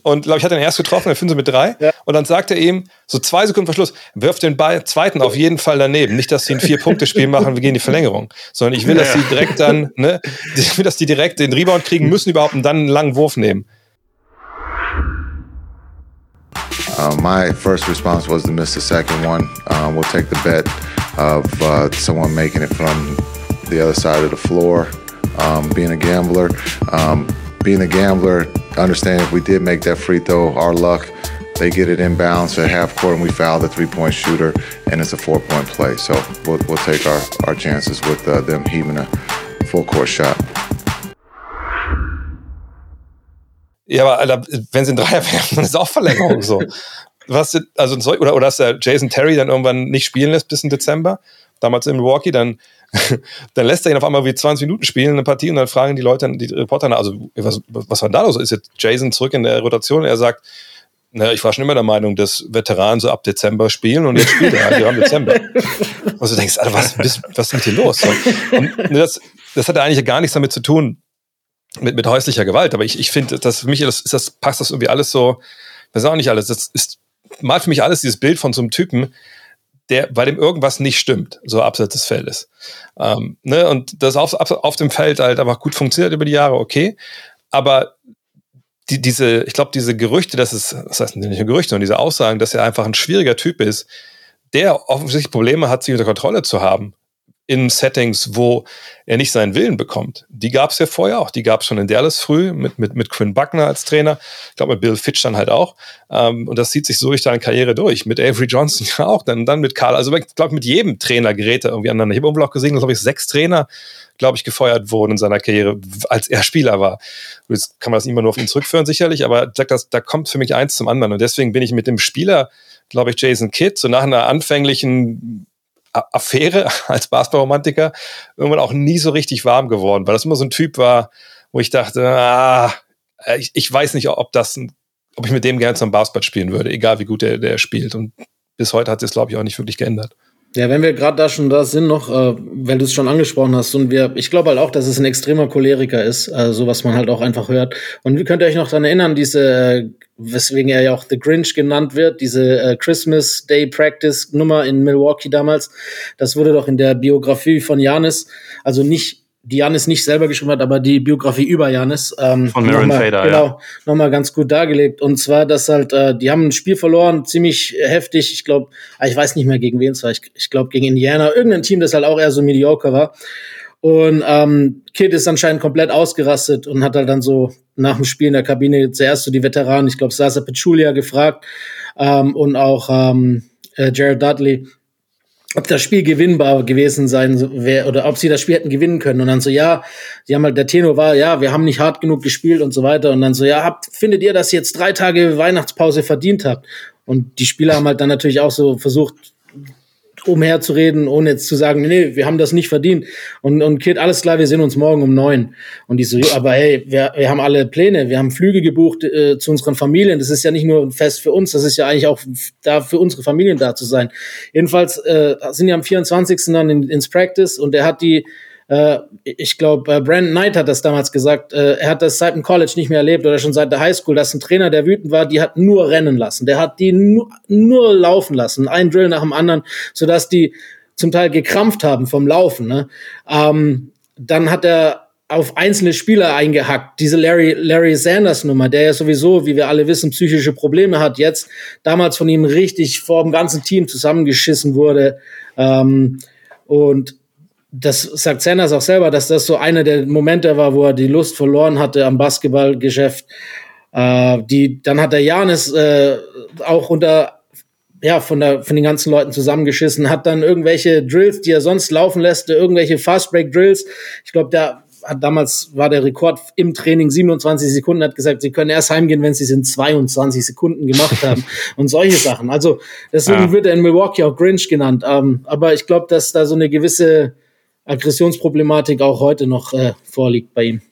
und glaube ich, hat ihn erst getroffen, dann führen sie mit drei. Ja. Und dann sagt er ihm, so zwei Sekunden vor Schluss, wirf den Ball, zweiten auf jeden Fall daneben. Nicht, dass sie ein Vier-Punkte-Spiel machen, wir gehen in die Verlängerung. Sondern ich will, dass sie direkt dann, ne, [LAUGHS] ich will, dass die direkt den Rebound kriegen müssen überhaupt und dann einen langen Wurf nehmen.
Uh, my first response was to miss the second one. Uh, we'll take the bet of uh, someone making it from the other side of the floor. Um, being a gambler, um, being a gambler, understand if we did make that free throw, our luck, they get it inbounds at half court and we foul the three point shooter and it's a four point play. So we'll, we'll take our, our chances with uh, them heaving a full court shot.
Ja, aber Alter, wenn sie einen Dreier [LAUGHS] werfen, dann ist auch Verlängerung so. Was, also, oder, oder dass der Jason Terry dann irgendwann nicht spielen lässt bis in Dezember, damals in Milwaukee, dann, [LAUGHS] dann lässt er ihn auf einmal wie 20 Minuten spielen in eine Partie und dann fragen die Leute, die Reporter, also was, was war da los? Ist jetzt Jason zurück in der Rotation? Er sagt, naja, ich war schon immer der Meinung, dass Veteranen so ab Dezember spielen und jetzt spielt er halt, wir haben Dezember. [LAUGHS] Und du denkst, Alter, was, was ist mit dir los? Und das, das hat eigentlich gar nichts damit zu tun, mit, mit häuslicher Gewalt. Aber ich, ich finde, dass für mich das, ist das, passt das irgendwie alles so, das ist auch nicht alles. Das ist mal für mich alles dieses Bild von so einem Typen, der, bei dem irgendwas nicht stimmt, so abseits des Feldes. Ähm, ne? Und das auf, auf dem Feld halt einfach gut funktioniert über die Jahre, okay. Aber die, diese, ich glaube, diese Gerüchte, dass es, das heißt nicht nur Gerüchte, sondern diese Aussagen, dass er einfach ein schwieriger Typ ist, der offensichtlich Probleme hat, sich unter Kontrolle zu haben, in Settings, wo er nicht seinen Willen bekommt. Die gab es ja vorher auch. Die gab es schon in Dallas früh mit, mit, mit Quinn Buckner als Trainer. Ich glaube, mit Bill Fitch dann halt auch. Ähm, und das zieht sich so durch seine Karriere durch. Mit Avery Johnson ja [LAUGHS] auch. Dann, dann mit Karl. Also ich glaube, mit jedem Trainer gerät er irgendwie aneinander. Ich habe auch gesehen, glaube ich, sechs Trainer, glaube ich, gefeuert wurden in seiner Karriere, als er Spieler war. Jetzt kann man das immer nur auf ihn zurückführen, sicherlich. Aber das, da kommt für mich eins zum anderen. Und deswegen bin ich mit dem Spieler, glaube ich, Jason Kidd, so nach einer anfänglichen Affäre [LAUGHS] als Basketballromantiker irgendwann auch nie so richtig warm geworden, weil das immer so ein Typ war, wo ich dachte, ah, ich, ich weiß nicht, ob das, ob ich mit dem gerne zum Basketball spielen würde, egal wie gut der, der spielt. Und bis heute hat es, glaube ich, auch nicht wirklich geändert.
Ja, wenn wir gerade da schon da sind noch, äh, weil du es schon angesprochen hast und wir, ich glaube halt auch, dass es ein extremer Choleriker ist, äh, so was man halt auch einfach hört. Und wie könnt ihr euch noch daran erinnern, diese, äh, weswegen er ja auch The Grinch genannt wird, diese äh, Christmas Day Practice Nummer in Milwaukee damals, das wurde doch in der Biografie von Janis, also nicht die Janis nicht selber geschrieben hat, aber die Biografie über Janis. Ähm,
Von Marin Fader,
genau, ja. nochmal ganz gut dargelegt. Und zwar, dass halt, äh, die haben ein Spiel verloren, ziemlich heftig. Ich glaube, ah, ich weiß nicht mehr gegen wen es war. Ich, ich glaube gegen Indiana, irgendein Team, das halt auch eher so mediocre war. Und ähm, Kid ist anscheinend komplett ausgerastet und hat halt dann so nach dem Spiel in der Kabine zuerst so die Veteranen, ich glaube Sasa Pechulia gefragt ähm, und auch ähm, äh, Jared Dudley, ob das Spiel gewinnbar gewesen sein wäre oder ob sie das Spiel hätten gewinnen können. Und dann so, ja, die haben halt, der Tenor war, ja, wir haben nicht hart genug gespielt und so weiter. Und dann so, ja, habt, findet ihr, dass ihr jetzt drei Tage Weihnachtspause verdient habt? Und die Spieler haben halt dann natürlich auch so versucht, umherzureden, ohne jetzt zu sagen, nee, wir haben das nicht verdient. Und, und Kid, alles klar, wir sehen uns morgen um neun. Und die so, aber hey, wir, wir haben alle Pläne, wir haben Flüge gebucht äh, zu unseren Familien. Das ist ja nicht nur ein Fest für uns, das ist ja eigentlich auch da für unsere Familien da zu sein. Jedenfalls äh, sind ja am 24. dann in, ins Practice und er hat die äh, ich glaube, äh, Brandon Knight hat das damals gesagt, äh, er hat das seit dem College nicht mehr erlebt oder schon seit der Highschool, dass ein Trainer, der wütend war, die hat nur rennen lassen. Der hat die nur, nur laufen lassen, ein Drill nach dem anderen, sodass die zum Teil gekrampft haben vom Laufen. Ne? Ähm, dann hat er auf einzelne Spieler eingehackt. Diese Larry, Larry Sanders Nummer, der ja sowieso, wie wir alle wissen, psychische Probleme hat, jetzt damals von ihm richtig vor dem ganzen Team zusammengeschissen wurde. Ähm, und das sagt Sanders auch selber, dass das so einer der Momente war, wo er die Lust verloren hatte am Basketballgeschäft. Äh, die, dann hat der Janis äh, auch unter ja, von, der, von den ganzen Leuten zusammengeschissen, hat dann irgendwelche Drills, die er sonst laufen lässt, irgendwelche Fastbreak-Drills. Ich glaube, der hat damals war der Rekord im Training 27 Sekunden, hat gesagt, sie können erst heimgehen, wenn sie es in 22 Sekunden gemacht haben [LAUGHS] und solche Sachen. Also deswegen ja. wird er in Milwaukee auch Grinch genannt. Ähm, aber ich glaube, dass da so eine gewisse Aggressionsproblematik auch heute noch äh, vorliegt bei ihm.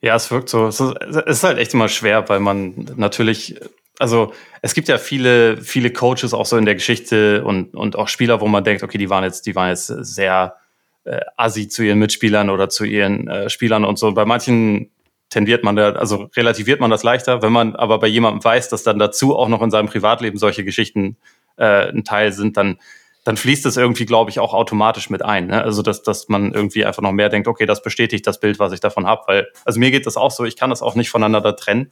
Ja, es wirkt so. Es ist halt echt immer schwer, weil man natürlich, also es gibt ja viele, viele Coaches auch so in der Geschichte und, und auch Spieler, wo man denkt, okay, die waren jetzt, die waren jetzt sehr äh, assi zu ihren Mitspielern oder zu ihren äh, Spielern und so. bei manchen tendiert man da, also relativiert man das leichter, wenn man aber bei jemandem weiß, dass dann dazu auch noch in seinem Privatleben solche Geschichten äh, ein Teil sind, dann dann fließt es irgendwie, glaube ich, auch automatisch mit ein. Ne? Also, dass, dass man irgendwie einfach noch mehr denkt, okay, das bestätigt das Bild, was ich davon habe. Weil, also mir geht das auch so, ich kann das auch nicht voneinander trennen.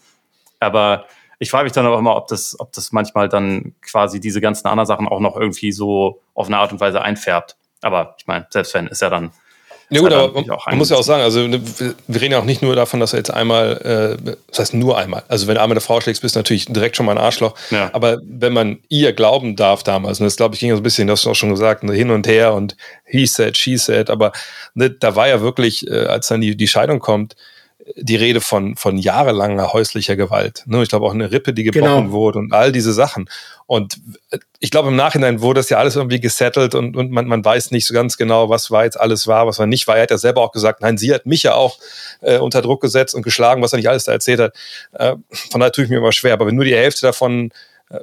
Aber ich frage mich dann auch immer, ob das, ob das manchmal dann quasi diese ganzen anderen Sachen auch noch irgendwie so auf eine Art und Weise einfärbt. Aber ich meine, selbst wenn, ist ja dann
ja gut, aber man, man muss ja auch sagen, also ne, wir reden ja auch nicht nur davon, dass er jetzt einmal, äh, das heißt nur einmal, also wenn du einmal eine Frau schlägst, bist du natürlich direkt schon mal ein Arschloch. Ja. Aber wenn man ihr glauben darf damals, und das glaube ich ging so ein bisschen, das hast du auch schon gesagt, ne, hin und her und he said, she said, aber ne, da war ja wirklich, äh, als dann die, die Scheidung kommt, die Rede von, von jahrelanger häuslicher Gewalt. Ne? Ich glaube auch eine Rippe, die gebrochen genau. wurde und all diese Sachen. Und äh, ich glaube, im Nachhinein wurde das ja alles irgendwie gesettelt und, und man, man weiß nicht so ganz genau, was war jetzt alles war, was war nicht war. Er hat ja selber auch gesagt, nein, sie hat mich ja auch äh, unter Druck gesetzt und geschlagen, was er nicht alles da erzählt hat. Äh, von daher tue ich mir immer schwer. Aber wenn nur die Hälfte davon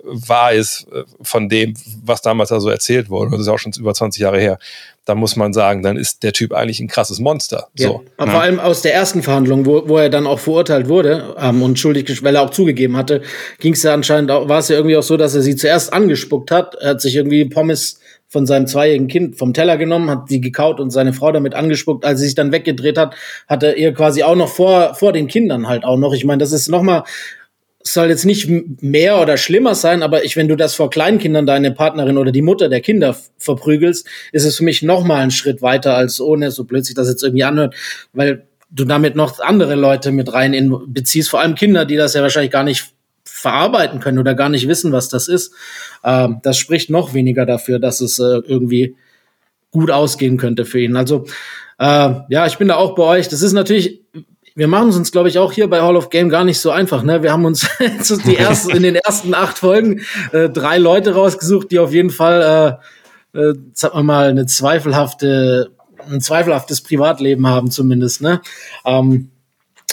wahr ist äh, von dem, was damals da so erzählt wurde, das ist auch schon über 20 Jahre her, dann muss man sagen, dann ist der Typ eigentlich ein krasses Monster. Ja. So.
Aber vor allem aus der ersten Verhandlung, wo, wo er dann auch verurteilt wurde ähm, und schuldig, weil er auch zugegeben hatte, ging es ja anscheinend auch, war es ja irgendwie auch so, dass er sie zuerst angespuckt hat. Er hat sich irgendwie Pommes von seinem zweijährigen Kind vom Teller genommen, hat die gekaut und seine Frau damit angespuckt. Als sie sich dann weggedreht hat, hat er ihr quasi auch noch vor, vor den Kindern halt auch noch. Ich meine, das ist noch mal soll jetzt nicht mehr oder schlimmer sein, aber ich, wenn du das vor Kleinkindern deine Partnerin oder die Mutter der Kinder verprügelst, ist es für mich noch mal ein Schritt weiter als ohne, so plötzlich das jetzt irgendwie anhört, weil du damit noch andere Leute mit rein in, beziehst, vor allem Kinder, die das ja wahrscheinlich gar nicht verarbeiten können oder gar nicht wissen, was das ist. Ähm, das spricht noch weniger dafür, dass es äh, irgendwie gut ausgehen könnte für ihn. Also äh, ja, ich bin da auch bei euch. Das ist natürlich wir machen es uns, glaube ich, auch hier bei Hall of Game gar nicht so einfach. Ne? Wir haben uns [LAUGHS] die ersten, in den ersten acht Folgen äh, drei Leute rausgesucht, die auf jeden Fall, äh, äh, sagen wir mal, eine zweifelhafte, ein zweifelhaftes Privatleben haben zumindest. Ne? Ähm,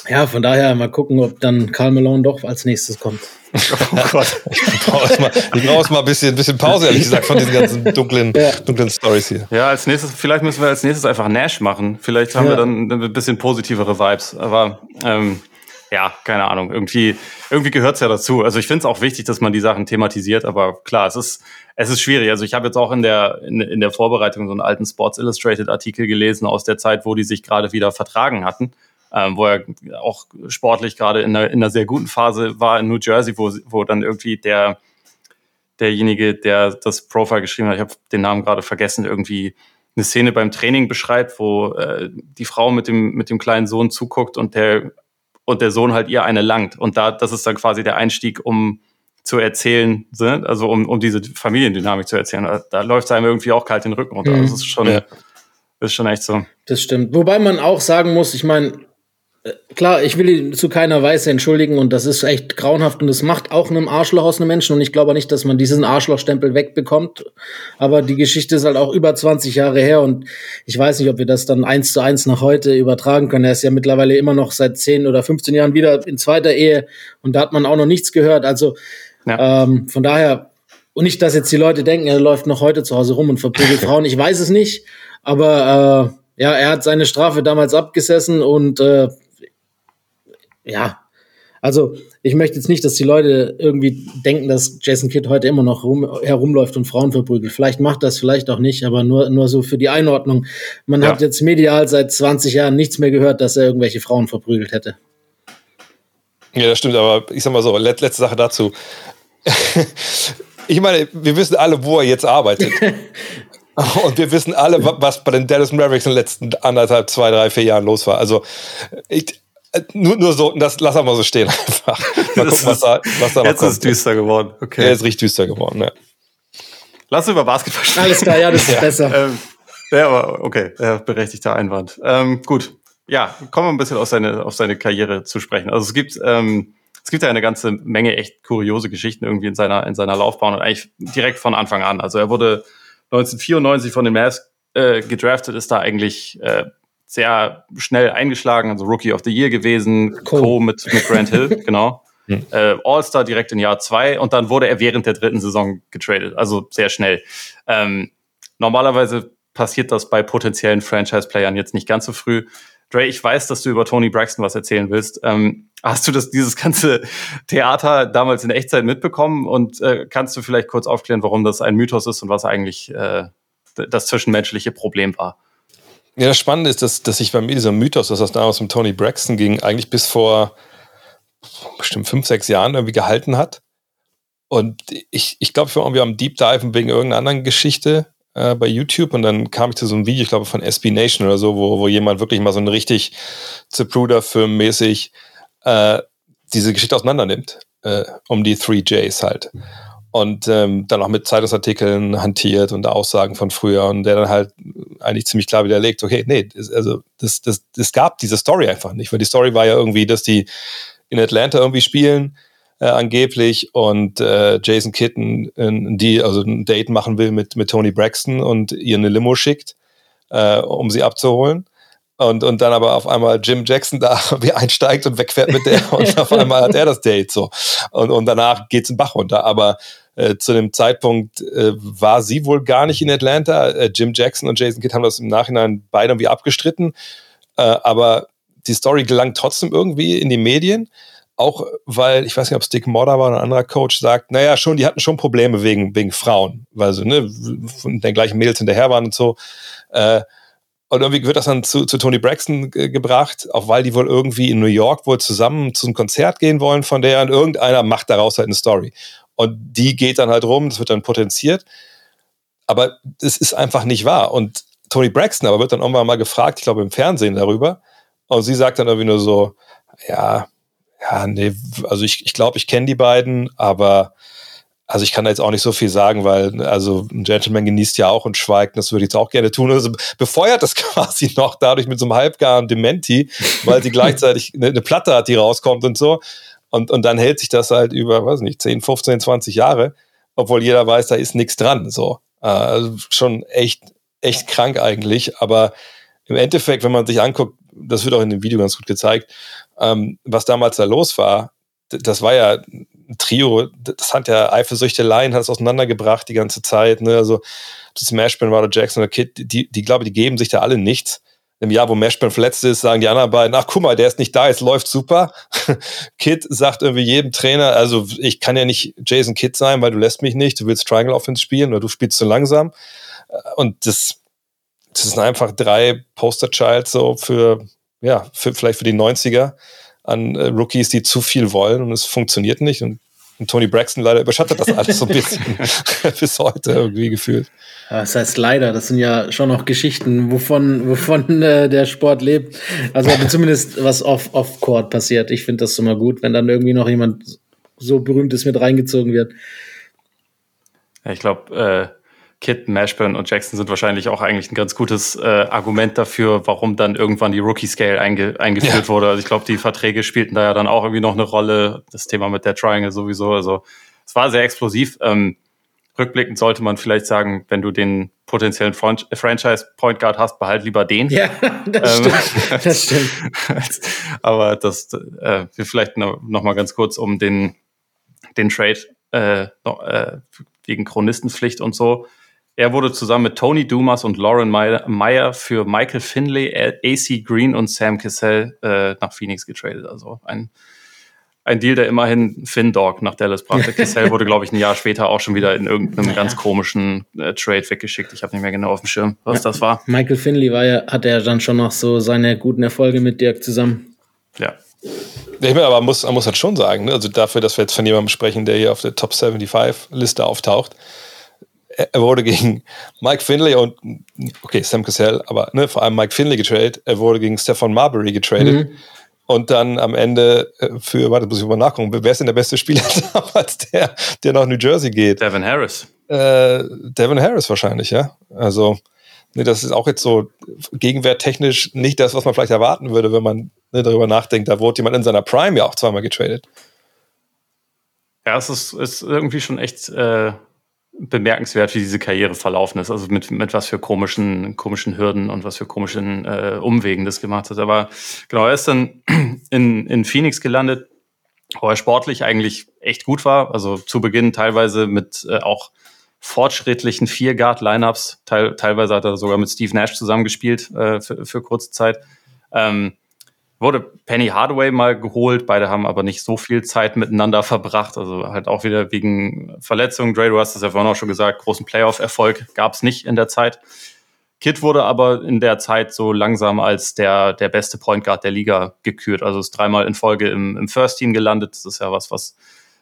ja, von daher mal gucken, ob dann Karl Malone doch als nächstes kommt. [LAUGHS]
Oh Gott, ich brauche mal, ich mal ein bisschen, bisschen Pause, ehrlich gesagt, von diesen ganzen dunklen, ja. dunklen Stories hier.
Ja, als nächstes, vielleicht müssen wir als nächstes einfach Nash machen. Vielleicht haben ja. wir dann ein bisschen positivere Vibes. Aber ähm, ja, keine Ahnung. Irgendwie, irgendwie gehört's ja dazu. Also ich finde es auch wichtig, dass man die Sachen thematisiert, aber klar, es ist, es ist schwierig. Also ich habe jetzt auch in der, in, in der Vorbereitung so einen alten Sports Illustrated Artikel gelesen aus der Zeit, wo die sich gerade wieder vertragen hatten ähm, wo er auch sportlich gerade in einer, in einer sehr guten Phase war in New Jersey, wo, wo dann irgendwie der derjenige, der das Profile geschrieben hat, ich habe den Namen gerade vergessen, irgendwie eine Szene beim Training beschreibt, wo äh, die Frau mit dem mit dem kleinen Sohn zuguckt und der und der Sohn halt ihr eine langt und da das ist dann quasi der Einstieg, um zu erzählen, also um, um diese Familiendynamik zu erzählen. Da, da läuft es einem irgendwie auch kalt den Rücken runter. Mhm. Das ist schon, ja. ist schon echt so.
Das stimmt. Wobei man auch sagen muss, ich meine, klar, ich will ihn zu keiner Weise entschuldigen und das ist echt grauenhaft und das macht auch einem Arschloch aus einem Menschen und ich glaube nicht, dass man diesen Arschlochstempel wegbekommt. Aber die Geschichte ist halt auch über 20 Jahre her und ich weiß nicht, ob wir das dann eins zu eins nach heute übertragen können. Er ist ja mittlerweile immer noch seit 10 oder 15 Jahren wieder in zweiter Ehe und da hat man auch noch nichts gehört. Also ja. ähm, von daher, und nicht, dass jetzt die Leute denken, er läuft noch heute zu Hause rum und verprügelt [LAUGHS] Frauen. Ich weiß es nicht, aber äh, ja, er hat seine Strafe damals abgesessen und äh, ja, Also ich möchte jetzt nicht, dass die Leute irgendwie denken, dass Jason Kidd heute immer noch rum, herumläuft und Frauen verprügelt. Vielleicht macht das, vielleicht auch nicht, aber nur, nur so für die Einordnung. Man ja. hat jetzt medial seit 20 Jahren nichts mehr gehört, dass er irgendwelche Frauen verprügelt hätte.
Ja, das stimmt, aber ich sag mal so, letzte Sache dazu. [LAUGHS] ich meine, wir wissen alle, wo er jetzt arbeitet. [LAUGHS] Und wir wissen alle, was bei den Dallas Mavericks in den letzten anderthalb, zwei, drei, vier Jahren los war. Also ich, nur, nur so, das lass mal so stehen [LAUGHS] einfach. Mal gucken, was da, was da
Jetzt ist es düster geworden.
Okay. Ja, ist richtig düster geworden, ja.
Lass über Basketball sprechen.
Alles klar, ja, das ist ja. besser.
Ähm, ja, aber okay, ja, berechtigter Einwand. Ähm, gut, ja, kommen wir ein bisschen auf seine, auf seine Karriere zu sprechen. Also es gibt, ähm, es gibt ja eine ganze Menge echt kuriose Geschichten irgendwie in seiner, in seiner Laufbahn und eigentlich direkt von Anfang an. Also er wurde 1994 von den Mavs äh, gedraftet, ist da eigentlich äh, sehr schnell eingeschlagen, also Rookie of the Year gewesen, Co, Co mit, mit Grant Hill, [LAUGHS] genau. Hm. Äh, All-Star direkt in Jahr zwei und dann wurde er während der dritten Saison getradet, also sehr schnell. Ähm, normalerweise passiert das bei potenziellen Franchise-Playern jetzt nicht ganz so früh. Dre, ich weiß, dass du über Tony Braxton was erzählen willst. Ähm, hast du das, dieses ganze [LAUGHS] Theater damals in Echtzeit mitbekommen und äh, kannst du vielleicht kurz aufklären, warum das ein Mythos ist und was eigentlich äh, das zwischenmenschliche Problem war?
Ja, das Spannende ist, dass, dass sich bei mir dieser Mythos, dass das damals um Tony Braxton ging, eigentlich bis vor bestimmt fünf, sechs Jahren irgendwie gehalten hat. Und ich, ich glaube, ich war irgendwie am Deep Dive wegen irgendeiner anderen Geschichte äh, bei YouTube und dann kam ich zu so einem Video, ich glaube von SB Nation oder so, wo, wo jemand wirklich mal so ein richtig Zapruder-Film mäßig äh, diese Geschichte auseinander nimmt, äh, um die Three Js halt. Und ähm, dann auch mit Zeitungsartikeln hantiert und Aussagen von früher und der dann halt eigentlich ziemlich klar widerlegt, okay, nee, also das, das, das gab diese Story einfach nicht, weil die Story war ja irgendwie, dass die in Atlanta irgendwie spielen äh, angeblich und äh, Jason Kitten die also ein Date machen will mit mit Tony Braxton und ihr eine Limo schickt, äh, um sie abzuholen. Und, und dann aber auf einmal Jim Jackson da [LAUGHS] wie einsteigt und wegfährt mit der [LAUGHS] und auf einmal hat er das Date so. Und, und danach geht's in Bach runter. Aber äh, zu dem Zeitpunkt äh, war sie wohl gar nicht in Atlanta. Äh, Jim Jackson und Jason Kidd haben das im Nachhinein beide irgendwie abgestritten. Äh, aber die Story gelangt trotzdem irgendwie in die Medien. Auch weil, ich weiß nicht, ob es Dick Modder war oder ein anderer Coach, sagt, naja, schon, die hatten schon Probleme wegen, wegen Frauen, weil sie ne, von den gleichen Mädels hinterher waren und so. Äh, und irgendwie wird das dann zu, zu Tony Braxton gebracht, auch weil die wohl irgendwie in New York wohl zusammen zu einem Konzert gehen wollen von der und irgendeiner macht daraus halt eine Story. Und die geht dann halt rum, das wird dann potenziert. Aber es ist einfach nicht wahr. Und Tony Braxton aber wird dann irgendwann mal gefragt, ich glaube im Fernsehen darüber. Und sie sagt dann irgendwie nur so, ja, ja, nee, also ich, ich glaube, ich kenne die beiden, aber also ich kann da jetzt auch nicht so viel sagen, weil also ein Gentleman genießt ja auch und schweigt, das würde ich jetzt auch gerne tun. Also befeuert das [LAUGHS] quasi noch dadurch mit so einem halbgaren Dementi, weil sie gleichzeitig eine, eine, Platte hat, die rauskommt und so. Und, und dann hält sich das halt über, weiß nicht, 10, 15, 20 Jahre, obwohl jeder weiß, da ist nichts dran. So. Äh, also schon echt, echt krank eigentlich. Aber im Endeffekt, wenn man sich anguckt, das wird auch in dem Video ganz gut gezeigt, ähm, was damals da los war, das war ja ein Trio, das hat ja Eifersüchteleien, hat es auseinandergebracht die ganze Zeit. Ne? Also das war der Jackson oder Kid, die, die glaube, die geben sich da alle nichts. Im Jahr, wo Mashburn verletzt ist, sagen die anderen beiden, ach guck mal, der ist nicht da, es läuft super. [LAUGHS] Kid sagt irgendwie jedem Trainer, also ich kann ja nicht Jason Kidd sein, weil du lässt mich nicht, du willst Triangle Offense spielen oder du spielst zu langsam. Und das, das sind einfach drei Poster Child so für ja, für, vielleicht für die 90er an äh, Rookies, die zu viel wollen und es funktioniert nicht. Und, und Tony Braxton leider überschattet das alles so ein bisschen [LAUGHS] bis heute irgendwie gefühlt.
Das heißt leider, das sind ja schon noch Geschichten, wovon, wovon äh, der Sport lebt. Also zumindest was off, off Court passiert. Ich finde das immer gut, wenn dann irgendwie noch jemand so berühmtes mit reingezogen wird.
Ich glaube, äh, Kid, Mashburn und Jackson sind wahrscheinlich auch eigentlich ein ganz gutes äh, Argument dafür, warum dann irgendwann die Rookie-Scale einge eingeführt ja. wurde. Also ich glaube, die Verträge spielten da ja dann auch irgendwie noch eine Rolle. Das Thema mit der Triangle sowieso. Also es war sehr explosiv. Ähm, rückblickend sollte man vielleicht sagen, wenn du den potenziellen Franchise-Point Guard hast, behalt lieber den.
Ja, [LAUGHS] das ähm, stimmt. [LAUGHS] Das stimmt. [LAUGHS]
aber das äh, wir vielleicht noch, noch mal ganz kurz um den, den Trade äh, noch, äh, wegen Chronistenpflicht und so. Er wurde zusammen mit Tony Dumas und Lauren Meyer für Michael Finley, AC Green und Sam Cassell äh, nach Phoenix getradet. Also ein ein Deal, der immerhin Finn Dog nach Dallas brachte. [LAUGHS] Cassell wurde, glaube ich, ein Jahr später auch schon wieder in irgendeinem ganz komischen äh, Trade weggeschickt. Ich habe nicht mehr genau auf dem Schirm, was ja. das war.
Michael Finley war ja, hatte ja dann schon noch so seine guten Erfolge mit Dirk zusammen.
Ja.
Ich meine, aber man muss, man muss halt schon sagen, ne? also dafür, dass wir jetzt von jemandem sprechen, der hier auf der Top 75-Liste auftaucht, er wurde gegen Mike Finley und, okay, Sam Cassell, aber ne, vor allem Mike Finley getradet. Er wurde gegen Stefan Marbury getradet. Mhm. Und dann am Ende äh, für, warte, muss ich mal nachgucken, wer ist denn der beste Spieler [LAUGHS] damals, der, der nach New Jersey geht?
Devin Harris.
Äh, Devin Harris wahrscheinlich, ja. Also, ne, das ist auch jetzt so gegenwerttechnisch nicht das, was man vielleicht erwarten würde, wenn man ne, darüber nachdenkt. Da wurde jemand in seiner Prime ja auch zweimal getradet.
Ja, es ist, ist irgendwie schon echt äh, bemerkenswert, wie diese Karriere verlaufen ist. Also mit, mit was für komischen, komischen Hürden und was für komischen äh, Umwegen das gemacht hat. Aber genau, er ist dann [CLEARS THROAT] in, in Phoenix gelandet, wo er sportlich eigentlich echt gut war. Also zu Beginn teilweise mit äh, auch fortschrittlichen Vier-Guard-Lineups. Teil, teilweise hat er sogar mit Steve Nash zusammengespielt äh, für, für kurze Zeit. Ähm, wurde Penny Hardaway mal geholt, beide haben aber nicht so viel Zeit miteinander verbracht, also halt auch wieder wegen Verletzungen. Dre, du hast es ja vorhin auch schon gesagt, großen Playoff-Erfolg gab es nicht in der Zeit. Kid wurde aber in der Zeit so langsam als der, der beste Point Guard der Liga gekürt, also ist dreimal in Folge im, im First Team gelandet, das ist ja was, was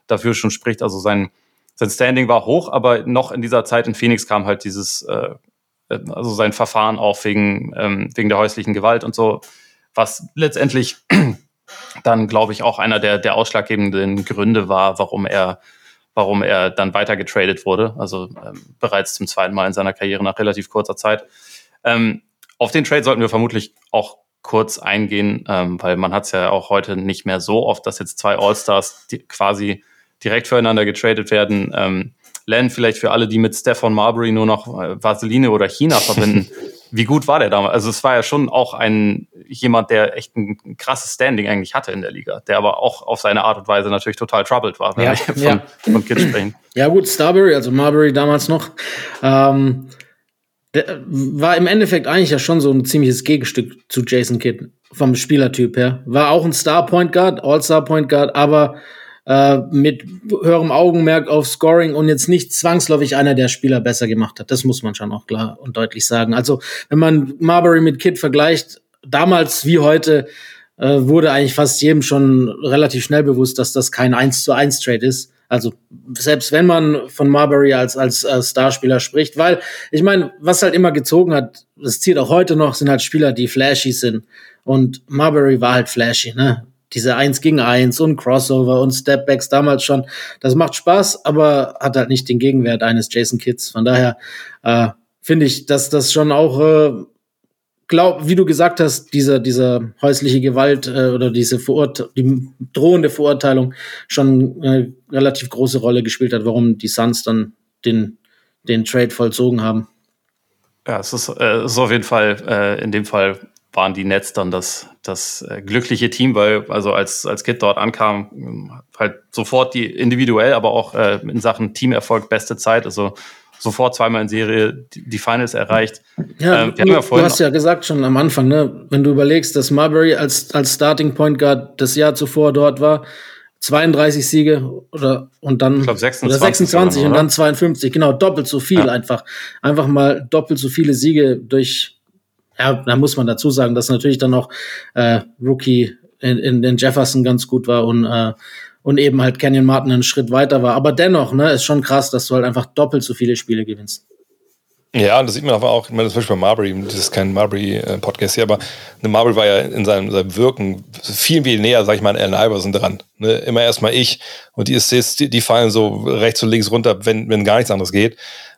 dafür schon spricht, also sein, sein Standing war hoch, aber noch in dieser Zeit in Phoenix kam halt dieses, äh, also sein Verfahren auch wegen, ähm, wegen der häuslichen Gewalt und so, was letztendlich [CLEARS THROAT] dann, glaube ich, auch einer der, der ausschlaggebenden Gründe war, warum er, warum er dann weiter getradet wurde. Also ähm, bereits zum zweiten Mal in seiner Karriere nach relativ kurzer Zeit. Ähm, auf den Trade sollten wir vermutlich auch kurz eingehen, ähm, weil man hat es ja auch heute nicht mehr so oft, dass jetzt zwei All-Stars quasi direkt füreinander getradet werden. Ähm, Len, vielleicht für alle, die mit Stefan Marbury nur noch äh, Vaseline oder China verbinden. [LAUGHS] wie gut war der damals? Also es war ja schon auch ein jemand, der echt ein, krasses Standing eigentlich hatte in der Liga, der aber auch auf seine Art und Weise natürlich total troubled war, wenn
ja,
wir von,
ja.
von Kids sprechen. [CLEARS THROAT]
Ja gut, Starbury, also Marbury damals noch, ähm, der war im Endeffekt eigentlich ja schon so ein ziemliches Gegenstück zu Jason Kidd vom Spielertyp her. War auch ein Star Point Guard, All-Star Point Guard, aber äh, mit höherem Augenmerk auf Scoring und jetzt nicht zwangsläufig einer der Spieler besser gemacht hat. Das muss man schon auch klar und deutlich sagen. Also wenn man Marbury mit Kid vergleicht, damals wie heute, äh, wurde eigentlich fast jedem schon relativ schnell bewusst, dass das kein 1 zu 1 Trade ist. Also selbst wenn man von Marbury als, als, als Starspieler spricht, weil ich meine, was halt immer gezogen hat, das zieht auch heute noch, sind halt Spieler, die flashy sind. Und Marbury war halt flashy, ne? Diese Eins gegen Eins und Crossover und Stepbacks damals schon. Das macht Spaß, aber hat halt nicht den Gegenwert eines Jason Kids. Von daher äh, finde ich, dass das schon auch, äh, glaub, wie du gesagt hast, dieser, dieser häusliche Gewalt äh, oder diese Verurt die drohende Verurteilung schon äh, relativ große Rolle gespielt hat, warum die Suns dann den, den Trade vollzogen haben.
Ja, es ist, äh, ist auf jeden Fall äh, in dem Fall waren die Nets dann das, das äh, glückliche Team, weil also als, als Kid dort ankam, halt sofort die individuell, aber auch äh, in Sachen Teamerfolg beste Zeit, also sofort zweimal in Serie die, Finals erreicht.
Ja, ähm, du, ja du hast ja gesagt schon am Anfang, ne, wenn du überlegst, dass Marbury als, als Starting Point Guard das Jahr zuvor dort war, 32 Siege oder und dann
ich glaub, 26,
oder 26 oder? und dann 52, genau, doppelt so viel ja. einfach. Einfach mal doppelt so viele Siege durch ja, da muss man dazu sagen, dass natürlich dann noch äh, Rookie in, in den Jefferson ganz gut war und äh, und eben halt Canyon Martin einen Schritt weiter war. Aber dennoch, ne, ist schon krass, dass du halt einfach doppelt so viele Spiele gewinnst.
Ja, und das sieht man auch, ich meine, zum Beispiel bei Marbury, das ist kein Marbury-Podcast hier, aber eine Marbury war ja in seinem, seinem Wirken viel, viel näher, sag ich mal, an Allen Iverson dran. Ne? Immer erstmal ich und die Assists, die, die fallen so rechts und links runter, wenn, wenn gar nichts anderes geht.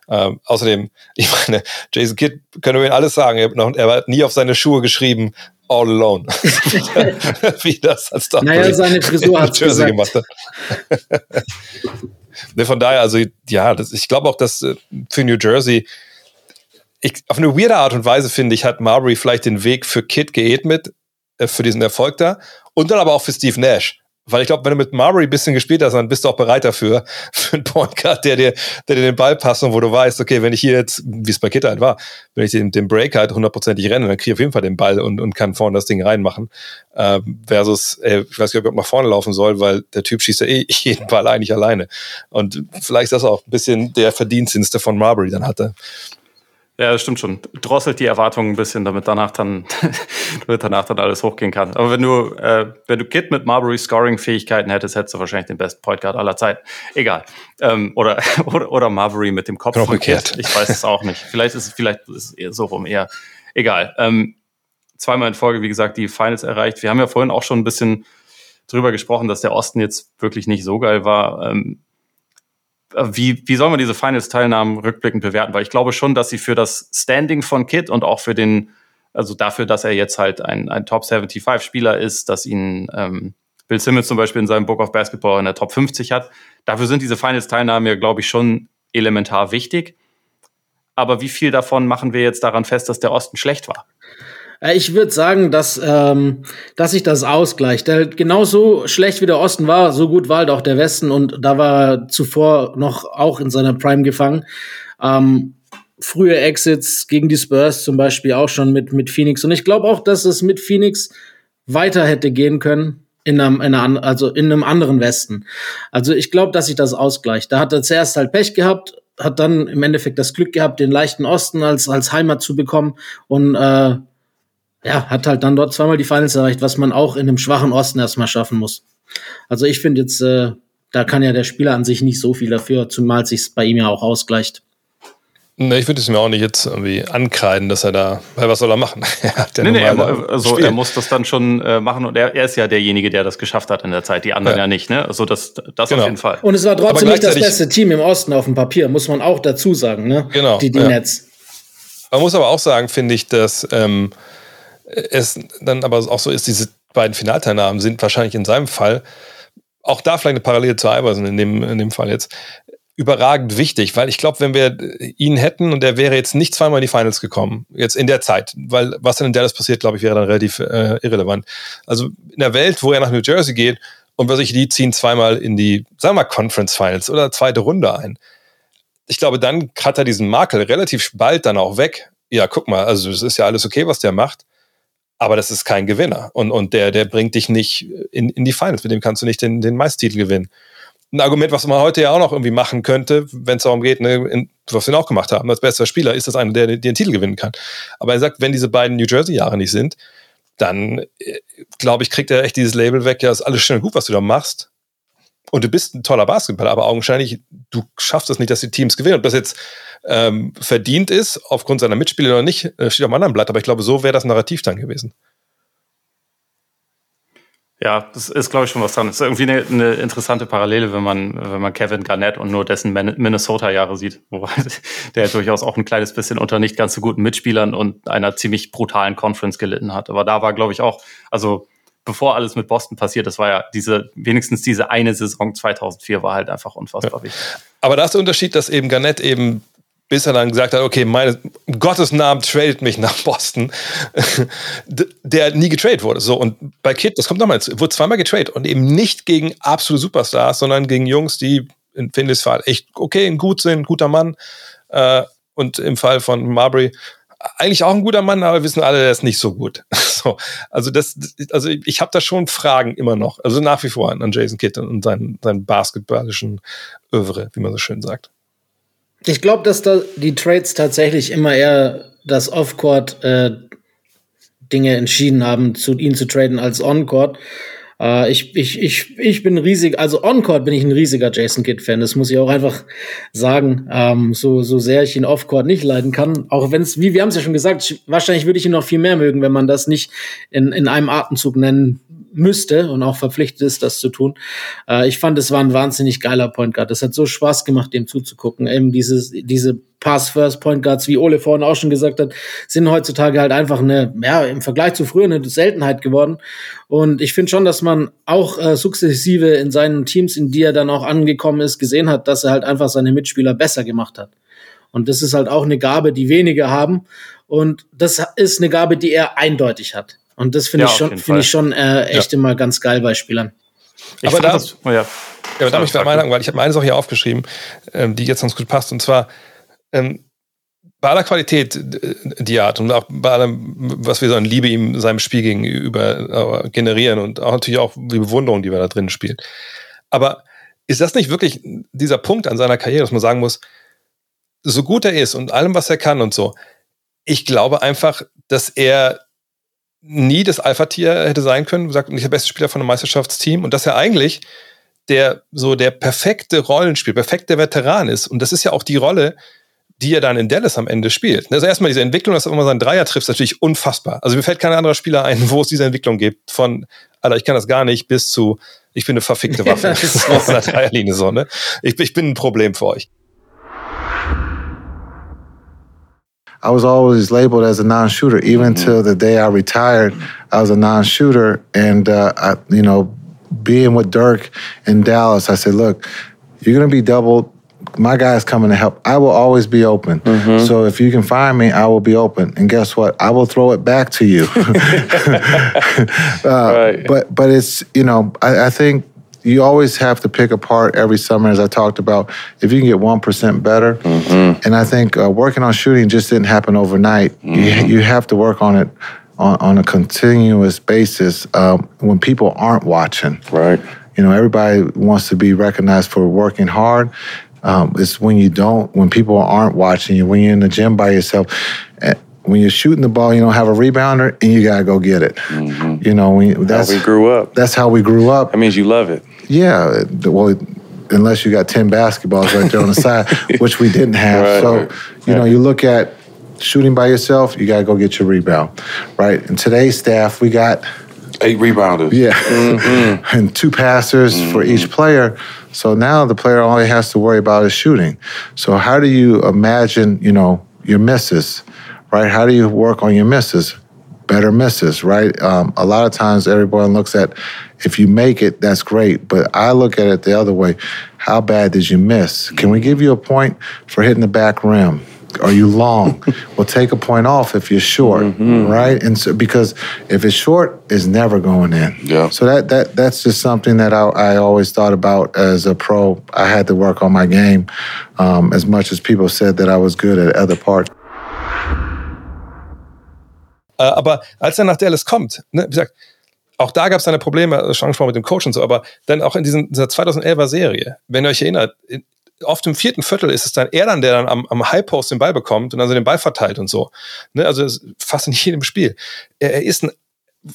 Ähm, außerdem, [LAUGHS] ich meine, Jason Kidd, können wir ihm alles sagen, er, noch, er hat nie auf seine Schuhe geschrieben, all alone. [LAUGHS] Wie das als.
Naja, seine Frisur hat Jersey gemacht hat. [LAUGHS]
ne, von daher, also ja, das, ich glaube auch, dass äh, für New Jersey ich, auf eine weirde Art und Weise, finde ich, hat Marbury vielleicht den Weg für Kid geebnet, äh, für diesen Erfolg da und dann aber auch für Steve Nash. Weil ich glaube, wenn du mit Marbury ein bisschen gespielt hast, dann bist du auch bereit dafür, [LAUGHS] für einen Point Guard, der dir, der dir den Ball passt und wo du weißt, okay, wenn ich hier jetzt, wie es bei Kitter halt war, wenn ich den, den Break halt hundertprozentig renne, dann kriege ich auf jeden Fall den Ball und, und kann vorne das Ding reinmachen. Äh, versus, ey, ich weiß gar nicht, ob ich nach vorne laufen soll, weil der Typ schießt ja eh [LAUGHS] jeden Ball eigentlich alleine. Und vielleicht ist das auch ein bisschen der Verdienstdienste von Marbury dann hatte.
Ja, das stimmt schon. Drosselt die Erwartungen ein bisschen, damit danach dann, [LAUGHS] damit danach dann alles hochgehen kann. Aber wenn du, äh, wenn du Kid mit Marbury Scoring-Fähigkeiten hättest, hättest du wahrscheinlich den besten Point Guard aller Zeiten. Egal. Ähm, oder, [LAUGHS] oder, oder Marbury mit dem Kopf
von Kid.
Ich weiß es auch nicht. Vielleicht ist es, vielleicht ist es eher so rum, eher. Egal. Ähm, zweimal in Folge, wie gesagt, die Finals erreicht. Wir haben ja vorhin auch schon ein bisschen drüber gesprochen, dass der Osten jetzt wirklich nicht so geil war. Ähm, wie, wie soll man diese Finals-Teilnahmen rückblickend bewerten? Weil ich glaube schon, dass sie für das Standing von Kid und auch für den, also dafür, dass er jetzt halt ein, ein Top 75-Spieler ist, dass ihn ähm, Bill Simmons zum Beispiel in seinem Book of Basketball in der Top 50 hat. Dafür sind diese Finals-Teilnahmen ja, glaube ich, schon elementar wichtig. Aber wie viel davon machen wir jetzt daran fest, dass der Osten schlecht war?
Äh, ich würde sagen, dass, ähm, dass sich das ausgleicht. Der, genauso schlecht wie der Osten war, so gut war halt auch der Westen und da war er zuvor noch auch in seiner Prime gefangen. Ähm, frühe Exits gegen die Spurs zum Beispiel auch schon mit, mit Phoenix. Und ich glaube auch, dass es mit Phoenix weiter hätte gehen können. In einem, in einer, also in einem anderen Westen. Also ich glaube, dass sich das ausgleicht. Da hat er zuerst halt Pech gehabt, hat dann im Endeffekt das Glück gehabt, den leichten Osten als, als Heimat zu bekommen und äh, ja, hat halt dann dort zweimal die Finals erreicht, was man auch in einem schwachen Osten erstmal schaffen muss. Also ich finde jetzt, äh, da kann ja der Spieler an sich nicht so viel dafür, zumal sich bei ihm ja auch ausgleicht.
Ne, ich würde es mir auch nicht jetzt irgendwie ankreiden, dass er da, weil was soll er machen? [LAUGHS]
er nee, nee, er, also er muss das dann schon äh, machen und er, er, ist ja derjenige, der das geschafft hat in der Zeit, die anderen ja, ja nicht, ne? Also das, das genau. auf jeden Fall.
Und es war trotzdem nicht das beste Team im Osten auf dem Papier, muss man auch dazu sagen, ne?
Genau.
Die, die ja. Nets.
Man muss aber auch sagen, finde ich, dass ähm, es dann aber auch so ist, diese beiden Finalteilnahmen sind wahrscheinlich in seinem Fall, auch da vielleicht eine Parallele zu Iverson in dem, in dem Fall jetzt, überragend wichtig, weil ich glaube, wenn wir ihn hätten und er wäre jetzt nicht zweimal in die Finals gekommen, jetzt in der Zeit, weil was dann in Dallas passiert, glaube ich, wäre dann relativ äh, irrelevant. Also in der Welt, wo er nach New Jersey geht und was ich, die ziehen zweimal in die, sagen wir mal, Conference Finals oder zweite Runde ein. Ich glaube, dann hat er diesen Makel relativ bald dann auch weg. Ja, guck mal, also es ist ja alles okay, was der macht aber das ist kein Gewinner. Und, und der, der bringt dich nicht in, in die Finals. Mit dem kannst du nicht den, den Meistertitel gewinnen. Ein Argument, was man heute ja auch noch irgendwie machen könnte, wenn es darum geht, ne, in, was wir auch gemacht haben, als bester Spieler ist das einer, der, der den Titel gewinnen kann. Aber er sagt, wenn diese beiden New Jersey-Jahre nicht sind, dann äh, glaube ich, kriegt er echt dieses Label weg, ja, ist alles schön und gut, was du da machst. Und du bist ein toller Basketballer, aber augenscheinlich, du schaffst es nicht, dass die Teams gewinnen. Ob das jetzt ähm, verdient ist, aufgrund seiner Mitspieler oder nicht, äh, steht auf einem anderen Blatt. Aber ich glaube, so wäre das Narrativ dann gewesen.
Ja, das ist, glaube ich, schon was dran. Das ist irgendwie eine, eine, interessante Parallele, wenn man, wenn man Kevin Garnett und nur dessen Minnesota-Jahre sieht. Wobei [LAUGHS] der durchaus auch ein kleines bisschen unter nicht ganz so guten Mitspielern und einer ziemlich brutalen Conference gelitten hat. Aber da war, glaube ich, auch, also bevor alles mit Boston passiert, das war ja diese, wenigstens diese eine Saison 2004 war halt einfach unfassbar ja. wichtig.
Aber da ist der Unterschied, dass eben Garnett eben bis er dann gesagt hat, okay, meine, Gottes Namen tradet mich nach Boston, [LAUGHS] der nie getradet wurde. So, und bei Kid, das kommt nochmal, wurde zweimal getradet und eben nicht gegen absolute Superstars, sondern gegen Jungs, die in Finleys Fall echt okay, gut sind, guter Mann. Äh, und im Fall von Marbury eigentlich auch ein guter Mann, aber wir wissen alle, der ist nicht so gut. [LAUGHS] so, also das, also ich habe da schon Fragen immer noch, also nach wie vor an Jason Kidd und seinen, seinen basketballischen Övre, wie man so schön sagt.
Ich glaube, dass da die Trades tatsächlich immer eher das Off-Court äh, Dinge entschieden haben, zu ihn zu traden als On-Court. Äh, ich, ich, ich, ich bin riesig, also On-Court bin ich ein riesiger Jason Kidd-Fan. Das muss ich auch einfach sagen. Ähm, so, so sehr ich ihn Off-Court nicht leiden kann. Auch wenn es, wie wir haben es ja schon gesagt, wahrscheinlich würde ich ihn noch viel mehr mögen, wenn man das nicht in, in einem Atemzug nennen müsste und auch verpflichtet ist, das zu tun. Äh, ich fand, es war ein wahnsinnig geiler Point Guard. Es hat so Spaß gemacht, dem zuzugucken. Eben dieses, diese Pass-First-Point Guards, wie Ole vorhin auch schon gesagt hat, sind heutzutage halt einfach eine, ja, im Vergleich zu früher eine Seltenheit geworden. Und ich finde schon, dass man auch äh, sukzessive in seinen Teams, in die er dann auch angekommen ist, gesehen hat, dass er halt einfach seine Mitspieler besser gemacht hat. Und das ist halt auch eine Gabe, die wenige haben. Und das ist eine Gabe, die er eindeutig hat. Und das finde ja, ich schon, finde ich schon äh, echt ja. immer ganz geil bei Spielern.
Ich aber da, das, oh ja. ja, aber da ich mal sagen, weil ich habe eine Sache hier aufgeschrieben, ähm, die jetzt ganz gut passt. Und zwar, ähm, bei aller Qualität, die er hat und auch bei allem, was wir so an Liebe ihm seinem Spiel gegenüber äh, generieren und auch natürlich auch die Bewunderung, die wir da drin spielen. Aber ist das nicht wirklich dieser Punkt an seiner Karriere, dass man sagen muss, so gut er ist und allem, was er kann und so, ich glaube einfach, dass er nie das Alpha-Tier hätte sein können, sagt nicht der beste Spieler von einem Meisterschaftsteam und dass er eigentlich der so der perfekte Rollenspiel, perfekte Veteran ist und das ist ja auch die Rolle, die er dann in Dallas am Ende spielt. Also erstmal diese Entwicklung, dass er immer seinen Dreier trifft, ist natürlich unfassbar. Also mir fällt kein anderer Spieler ein, wo es diese Entwicklung gibt. Von, Alter, ich kann das gar nicht, bis zu, ich bin eine verfickte [LAUGHS] Waffe [LAUGHS] auf der Dreierlinie so, ne? Ich, ich bin ein Problem für euch.
I was always labeled as a non-shooter. Even mm-hmm. till the day I retired, I was a non-shooter. And uh, I, you know, being with Dirk in Dallas, I said, "Look, you're going to be doubled. My guy's coming to help. I will always be open. Mm-hmm. So if you can find me, I will be open. And guess what? I will throw it back to you. [LAUGHS] [LAUGHS] uh, right. But but it's you know I, I think you always have to pick apart every summer, as I talked about. If you can get one percent better, mm-hmm. and I think uh, working on shooting just didn't happen overnight. Mm-hmm. You, you have to work on it on, on a continuous basis um, when people aren't watching.
Right.
You know, everybody wants to be recognized for working hard. Um, it's when you don't, when people aren't watching you, when you're in the gym by yourself. Eh, when you're shooting the ball, you don't have a rebounder, and you gotta go get it. Mm-hmm. You know, when
that's how we grew up.
That's how we grew up.
That means you love it.
Yeah, well, unless you got ten basketballs right there on the [LAUGHS] side, which we didn't have. Right, so, right. you know, you look at shooting by yourself, you got to go get your rebound, right? And today's staff, we got
eight rebounders.
Yeah, mm-hmm. [LAUGHS] and two passers mm-hmm. for each player. So now the player only has to worry about is shooting. So how do you imagine, you know, your misses, right? How do you work on your misses? Better misses, right? Um, a lot of times everyone looks at if you make it, that's great. But I look at it the other way. How bad did you miss? Can we give you a point for hitting the back rim? Are you long? [LAUGHS] well, take a point off if you're short, mm-hmm. right? And so because if it's short, it's never going in.
Yeah.
So that that that's just something that I, I always thought about as a pro. I had to work on my game um, as much as people said that I was good at other parts.
Äh, aber als er nach Dallas kommt, ne, wie gesagt, auch da gab es seine Probleme, schon angesprochen mit dem Coach und so, aber dann auch in diesen, dieser 2011er Serie, wenn ihr euch erinnert, oft im vierten Viertel ist es dann er dann, der dann am, am High Post den Ball bekommt und also den Ball verteilt und so. Ne? Also fast in jedem Spiel. Er, er ist ein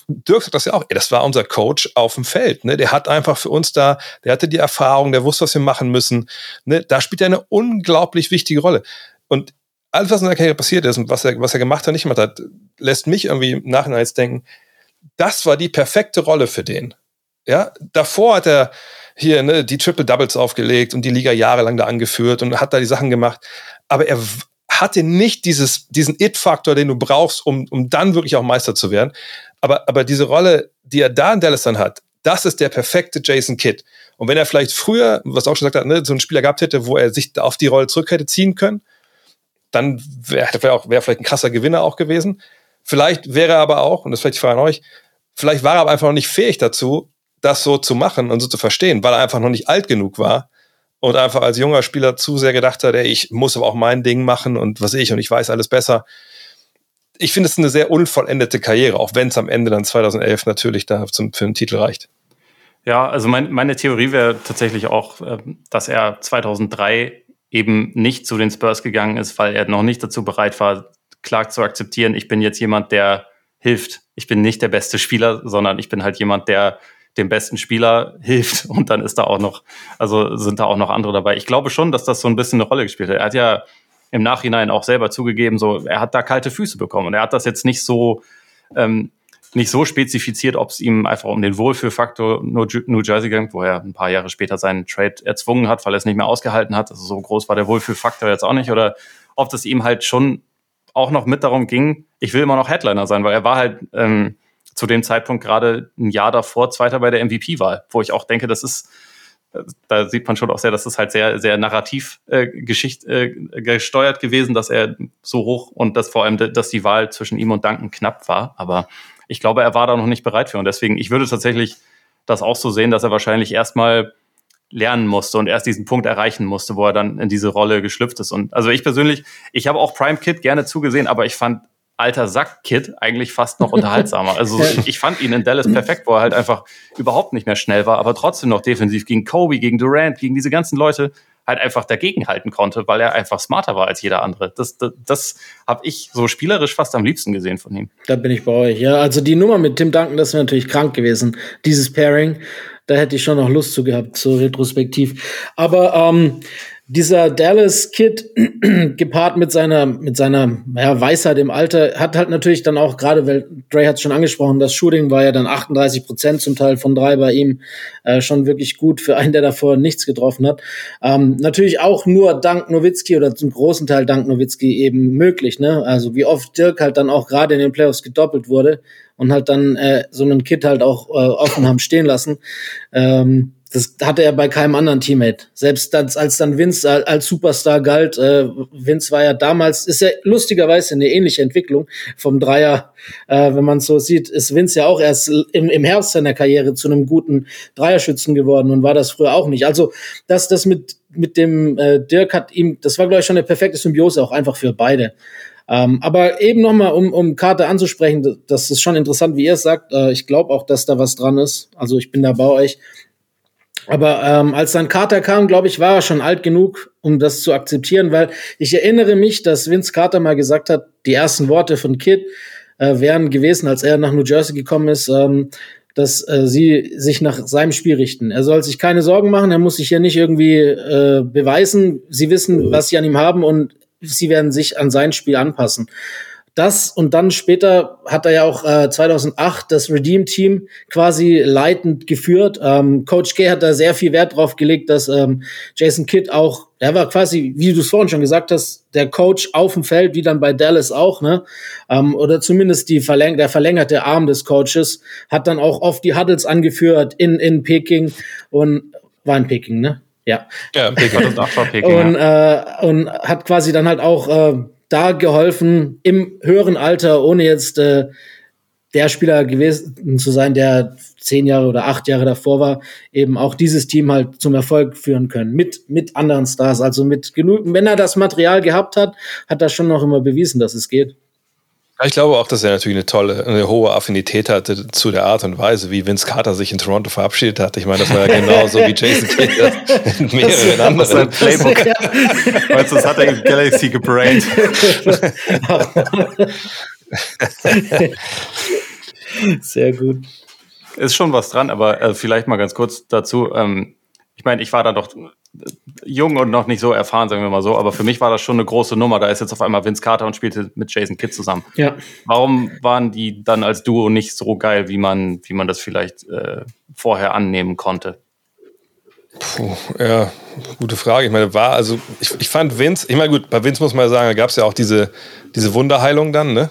Dirk sagt das ja auch, ey, das war unser Coach auf dem Feld. Ne? Der hat einfach für uns da, der hatte die Erfahrung, der wusste, was wir machen müssen. Ne? Da spielt er eine unglaublich wichtige Rolle. Und alles, was in der Karriere passiert ist und was er, was er gemacht hat, nicht gemacht hat, lässt mich irgendwie im Nachhinein jetzt denken, das war die perfekte Rolle für den. Ja, davor hat er hier ne, die Triple Doubles aufgelegt und die Liga jahrelang da angeführt und hat da die Sachen gemacht. Aber er hatte nicht dieses, diesen It-Faktor, den du brauchst, um, um dann wirklich auch Meister zu werden. Aber, aber diese Rolle, die er da in Dallas dann hat, das ist der perfekte Jason Kidd. Und wenn er vielleicht früher, was auch schon gesagt hat, ne, so einen Spieler gehabt hätte, wo er sich auf die Rolle zurück hätte ziehen können, dann wäre wär vielleicht ein krasser Gewinner auch gewesen. Vielleicht wäre er aber auch, und das vielleicht die Frage an euch, vielleicht war er aber einfach noch nicht fähig dazu, das so zu machen und so zu verstehen, weil er einfach noch nicht alt genug war und einfach als junger Spieler zu sehr gedacht hat, ey, ich muss aber auch mein Ding machen und was ich und ich weiß alles besser. Ich finde es eine sehr unvollendete Karriere, auch wenn es am Ende dann 2011 natürlich da zum, für einen Titel reicht.
Ja, also mein, meine Theorie wäre tatsächlich auch, ähm, dass er 2003 eben nicht zu den Spurs gegangen ist, weil er noch nicht dazu bereit war, klar zu akzeptieren, ich bin jetzt jemand, der hilft. Ich bin nicht der beste Spieler, sondern ich bin halt jemand, der dem besten Spieler [LAUGHS] hilft und dann ist da auch noch, also sind da auch noch andere dabei. Ich glaube schon, dass das so ein bisschen eine Rolle gespielt hat. Er hat ja im Nachhinein auch selber zugegeben, so er hat da kalte Füße bekommen und er hat das jetzt nicht so ähm, nicht so spezifiziert, ob es ihm einfach um den Wohlfühlfaktor New Jersey ging, wo er ein paar Jahre später seinen Trade erzwungen hat, weil er es nicht mehr ausgehalten hat. Also so groß war der Wohlfühlfaktor jetzt auch nicht. Oder ob das ihm halt schon auch noch mit darum ging, ich will immer noch Headliner sein, weil er war halt ähm, zu dem Zeitpunkt gerade ein Jahr davor Zweiter bei der MVP-Wahl, wo ich auch denke, das ist, da sieht man schon auch sehr, dass es halt sehr, sehr narrativ äh, Geschicht, äh, gesteuert gewesen, dass er so hoch und dass vor allem, dass die Wahl zwischen ihm und Duncan knapp war. Aber ich glaube, er war da noch nicht bereit für. Und deswegen, ich würde tatsächlich das auch so sehen, dass er wahrscheinlich erstmal lernen musste und erst diesen Punkt erreichen musste, wo er dann in diese Rolle geschlüpft ist. Und also ich persönlich, ich habe auch Prime Kid gerne zugesehen, aber ich fand alter Sack-Kid eigentlich fast noch [LAUGHS] unterhaltsamer. Also ich fand ihn in Dallas perfekt, wo er halt einfach überhaupt nicht mehr schnell war, aber trotzdem noch defensiv gegen Kobe, gegen Durant, gegen diese ganzen Leute halt einfach dagegenhalten konnte, weil er einfach smarter war als jeder andere. Das, das, das habe ich so spielerisch fast am liebsten gesehen von ihm.
Da bin ich bei euch. Ja, also die Nummer mit Tim Duncan, das wäre natürlich krank gewesen. Dieses Pairing, da hätte ich schon noch Lust zu gehabt, so retrospektiv. Aber ähm, dieser Dallas Kid [CLEARS THROAT] gepaart mit seiner mit seiner ja, Weisheit im Alter hat halt natürlich dann auch gerade, weil Dre hat es schon angesprochen, das Shooting war ja dann 38 Prozent zum Teil von drei bei ihm äh, schon wirklich gut für einen, der davor nichts getroffen hat. Ähm, natürlich auch nur dank Nowitzki oder zum großen Teil dank Nowitzki eben möglich. Ne? Also wie oft Dirk halt dann auch gerade in den Playoffs gedoppelt wurde und halt dann äh, so einen Kid halt auch äh, offen haben stehen lassen. Ähm, das hatte er bei keinem anderen Teammate. Selbst als, als dann Vince als Superstar galt, äh, Vince war ja damals, ist ja lustigerweise eine ähnliche Entwicklung vom Dreier. Äh, wenn man so sieht, ist Vince ja auch erst im, im Herbst seiner Karriere zu einem guten Dreierschützen geworden und war das früher auch nicht. Also das, das mit, mit dem äh, Dirk hat ihm, das war, glaube ich, schon eine perfekte Symbiose auch einfach für beide. Ähm, aber eben nochmal, um, um Karte anzusprechen, das ist schon interessant, wie ihr es sagt. Äh, ich glaube auch, dass da was dran ist. Also ich bin da bei euch. Aber ähm, als dann Carter kam, glaube ich, war er schon alt genug, um das zu akzeptieren, weil ich erinnere mich, dass Vince Carter mal gesagt hat, die ersten Worte von Kid äh, wären gewesen, als er nach New Jersey gekommen ist, ähm, dass äh, sie sich nach seinem Spiel richten. Er soll sich keine Sorgen machen, er muss sich hier nicht irgendwie äh, beweisen. Sie wissen, was sie an ihm haben und sie werden sich an sein Spiel anpassen das und dann später hat er ja auch äh, 2008 das Redeem Team quasi leitend geführt. Ähm, Coach K hat da sehr viel Wert drauf gelegt, dass ähm, Jason Kidd auch, er war quasi, wie du es vorhin schon gesagt hast, der Coach auf dem Feld, wie dann bei Dallas auch, ne? Ähm, oder zumindest die verläng der verlängerte Arm des Coaches hat dann auch oft die Huddles angeführt in in Peking und war in Peking, ne? Ja. Ja, Peking. Peking und, äh, und hat quasi dann halt auch äh, da geholfen, im höheren Alter, ohne jetzt äh, der Spieler gewesen zu sein, der zehn Jahre oder acht Jahre davor war, eben auch dieses Team halt zum Erfolg führen können. Mit, mit anderen Stars, also mit genug, wenn er das Material gehabt hat, hat er schon noch immer bewiesen, dass es geht.
Ich glaube auch, dass er natürlich eine tolle, eine hohe Affinität hatte zu der Art und Weise, wie Vince Carter sich in Toronto verabschiedet hat. Ich meine, das war ja genauso wie Jason Kidd [LAUGHS] in mehreren anderen. Playbook. Ja. Meinst du, das hat er in Galaxy gebrained?
Sehr gut. Ist schon was dran, aber äh, vielleicht mal ganz kurz dazu. Ähm, ich meine, ich war da doch jung und noch nicht so erfahren, sagen wir mal so, aber für mich war das schon eine große Nummer. Da ist jetzt auf einmal Vince Carter und spielte mit Jason Kidd zusammen. Ja. Warum waren die dann als Duo nicht so geil, wie man, wie man das vielleicht äh, vorher annehmen konnte?
Puh, ja, gute Frage. Ich meine, war, also ich, ich fand Vince, ich meine, gut, bei Vince muss man sagen, da gab es ja auch diese, diese Wunderheilung dann, ne?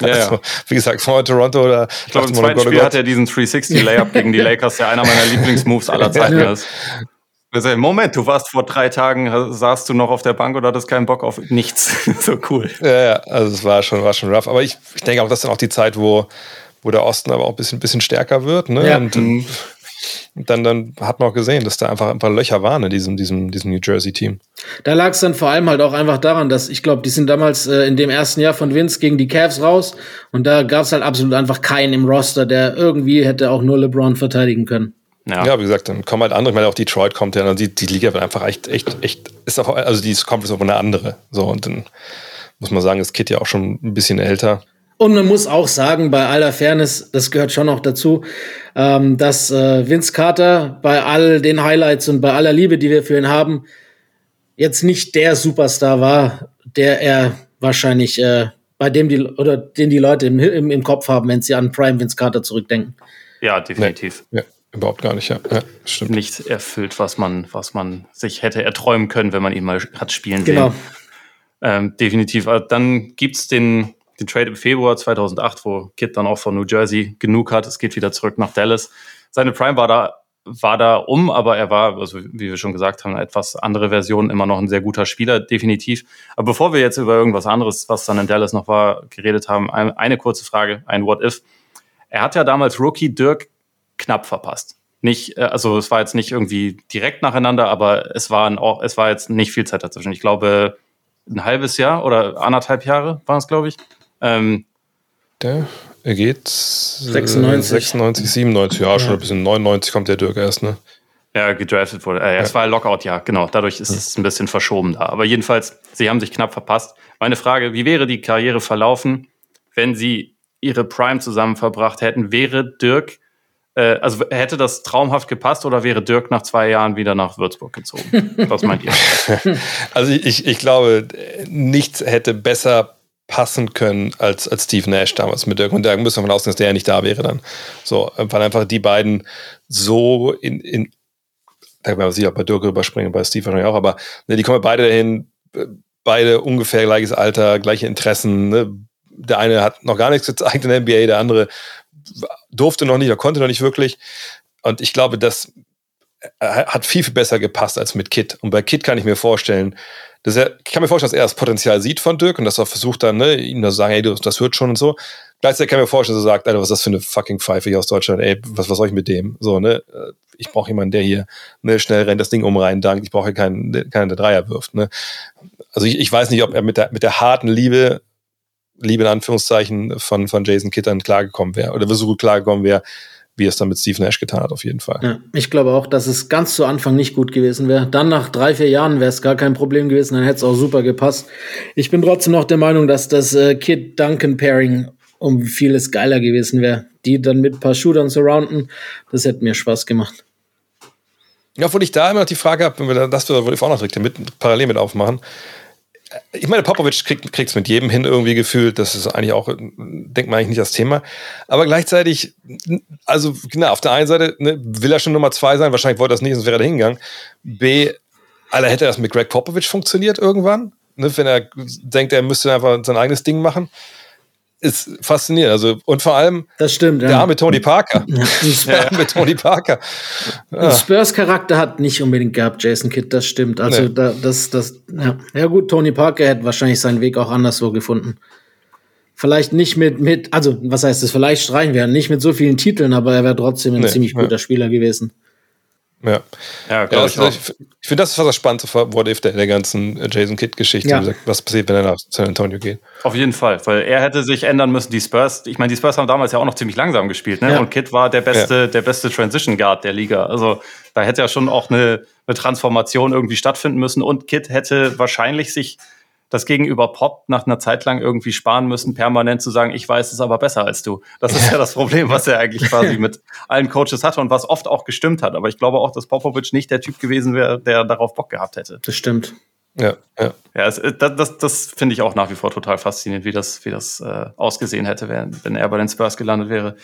Ja, [LAUGHS] also, ja. Wie gesagt, vor Toronto oder.
Ich glaube, im zweiten Spiel hat er diesen 360-Layup [LAUGHS] gegen die Lakers, der einer meiner Lieblingsmoves aller Zeiten ja. ist. Moment, du warst vor drei Tagen, saßt du noch auf der Bank oder hattest keinen Bock auf nichts. [LAUGHS] so cool.
Ja, ja, also es war schon, war schon rough. Aber ich, ich denke auch, das ist dann auch die Zeit, wo, wo der Osten aber auch ein bisschen, bisschen stärker wird. Ne? Ja. Und, mhm. Dann, dann hat man auch gesehen, dass da einfach ein paar Löcher waren in diesem, diesem, diesem New Jersey-Team.
Da lag es dann vor allem halt auch einfach daran, dass ich glaube, die sind damals äh, in dem ersten Jahr von Vince gegen die Cavs raus und da gab es halt absolut einfach keinen im Roster, der irgendwie hätte auch nur LeBron verteidigen können.
Ja. ja, wie gesagt, dann kommen halt andere. Ich meine, auch Detroit kommt ja, die, die Liga wird einfach echt, echt, echt, ist auch, also die kommt auf eine andere. So, und dann muss man sagen, ist Kit ja auch schon ein bisschen älter.
Und man muss auch sagen, bei aller Fairness, das gehört schon noch dazu, ähm, dass äh, Vince Carter bei all den Highlights und bei aller Liebe, die wir für ihn haben, jetzt nicht der Superstar war, der er wahrscheinlich äh, bei dem die oder den die Leute im, im, im Kopf haben, wenn sie an Prime Vince Carter zurückdenken.
Ja, definitiv.
Nee. Ja. Überhaupt gar nicht, ja. ja
stimmt. Nicht erfüllt, was man, was man sich hätte erträumen können, wenn man ihn mal hat spielen genau. sehen. Ähm, definitiv. Also dann gibt's den, den Trade im Februar 2008, wo Kid dann auch von New Jersey genug hat. Es geht wieder zurück nach Dallas. Seine Prime war da, war da um, aber er war, also wie wir schon gesagt haben, eine etwas andere Version, immer noch ein sehr guter Spieler, definitiv. Aber bevor wir jetzt über irgendwas anderes, was dann in Dallas noch war, geredet haben, eine, kurze Frage, ein What-If. Er hat ja damals Rookie Dirk knapp verpasst. nicht, äh, also es war jetzt nicht irgendwie direkt nacheinander, aber es waren auch, es war jetzt nicht viel Zeit dazwischen. Ich glaube, ein halbes Jahr oder anderthalb Jahre waren es, glaube ich. Ähm,
Der, er geht
96.
96, 97, ja, schon ein bisschen 99 kommt der Dirk erst, ne?
ja, gedraftet wurde. Äh, es war ein Lockout, ja, genau. Dadurch ist es ein bisschen verschoben da. Aber jedenfalls, sie haben sich knapp verpasst. Meine Frage, wie wäre die Karriere verlaufen, wenn sie ihre Prime zusammen verbracht hätten? Wäre Dirk, äh, also hätte das traumhaft gepasst oder wäre Dirk nach zwei Jahren wieder nach Würzburg gezogen? [LAUGHS] Was meint ihr? [LAUGHS]
Also ich, ich glaube, nichts hätte besser passen können als, als Steve Nash damals mit Dirk. Und da müssen wir davon ausgehen, dass der ja nicht da wäre dann. So, weil einfach die beiden so in, in da werden wir sicher bei Dirk überspringen, bei Steve wahrscheinlich auch, aber ne, die kommen beide dahin, beide ungefähr gleiches Alter, gleiche Interessen. Ne? Der eine hat noch gar nichts gezeigt in der NBA, der andere durfte noch nicht, er konnte noch nicht wirklich. Und ich glaube, das äh, hat viel, viel besser gepasst als mit Kit. Und bei Kit kann ich mir vorstellen, dass er, ich kann mir vorstellen, dass er das Potenzial sieht von Dirk und dass er versucht dann, ne, ihm zu sagen, ey, das wird schon und so. Gleichzeitig kann ich mir vorstellen, dass er sagt, Alter, was ist das für eine fucking Pfeife hier aus Deutschland, ey, was, was soll ich mit dem? So, ne, ich brauche jemanden, der hier ne, schnell rennt, das Ding um rein, dank, ich brauche hier keinen, keinen, der Dreier wirft, ne. Also ich, ich weiß nicht, ob er mit der, mit der harten Liebe, Liebe in Anführungszeichen von, von Jason dann klargekommen wäre oder so gut klargekommen wäre, wie es dann mit Steve Nash getan hat, auf jeden Fall.
Ja, ich glaube auch, dass es ganz zu Anfang nicht gut gewesen wäre. Dann nach drei, vier Jahren wäre es gar kein Problem gewesen, dann hätte es auch super gepasst. Ich bin trotzdem noch der Meinung, dass das äh, Kid-Duncan-Pairing um vieles geiler gewesen wäre. Die dann mit ein paar Shootern surrounden, das hätte mir Spaß gemacht.
Ja, obwohl ich da immer noch die Frage habe, wenn wir ich auch noch direkt mit, parallel mit aufmachen. Ich meine, Popovic kriegt es mit jedem hin irgendwie gefühlt. Das ist eigentlich auch, denkt man eigentlich nicht das Thema. Aber gleichzeitig, also genau, auf der einen Seite ne, will er schon Nummer zwei sein. Wahrscheinlich wollte er das nicht, sonst wäre er da hingegangen. B, Alter, hätte das mit Greg Popovich funktioniert irgendwann? Ne, wenn er denkt, er müsste einfach sein eigenes Ding machen ist faszinierend. Also, und vor allem
das stimmt, ja.
der arme Tony Parker. der arme Tony Parker.
Ja. [LAUGHS] Spurs-Charakter hat nicht unbedingt gehabt, Jason Kidd, das stimmt. Also, nee. da, das, das, ja. ja, gut, Tony Parker hätte wahrscheinlich seinen Weg auch anderswo gefunden. Vielleicht nicht mit, mit, also, was heißt das? Vielleicht streichen wir nicht mit so vielen Titeln, aber er wäre trotzdem ein nee, ziemlich guter Spieler gewesen.
Ja,
ja,
ja
ich,
ich, ich finde, das ist das Spannendste What If der, der ganzen Jason Kidd-Geschichte.
Ja.
Was passiert, wenn er nach San Antonio geht?
Auf jeden Fall, weil er hätte sich ändern müssen. Die Spurs, ich meine, die Spurs haben damals ja auch noch ziemlich langsam gespielt, ne?
Ja.
Und Kidd war der beste, der beste Transition Guard der Liga. Also da hätte ja schon auch eine, eine Transformation irgendwie stattfinden müssen. Und Kidd hätte wahrscheinlich sich das gegenüber Pop nach einer Zeit lang irgendwie sparen müssen, permanent zu sagen, ich weiß es aber besser als du. Das ist ja das Problem, was er eigentlich quasi [LAUGHS] mit allen Coaches hatte und was oft auch gestimmt hat. Aber ich glaube auch, dass Popovic nicht der Typ gewesen wäre, der darauf Bock gehabt hätte.
Das stimmt.
Ja, ja.
Ja, es, das, das, das finde ich auch nach wie vor total faszinierend, wie das, wie das äh, ausgesehen hätte, wenn, wenn er bei den Spurs gelandet wäre.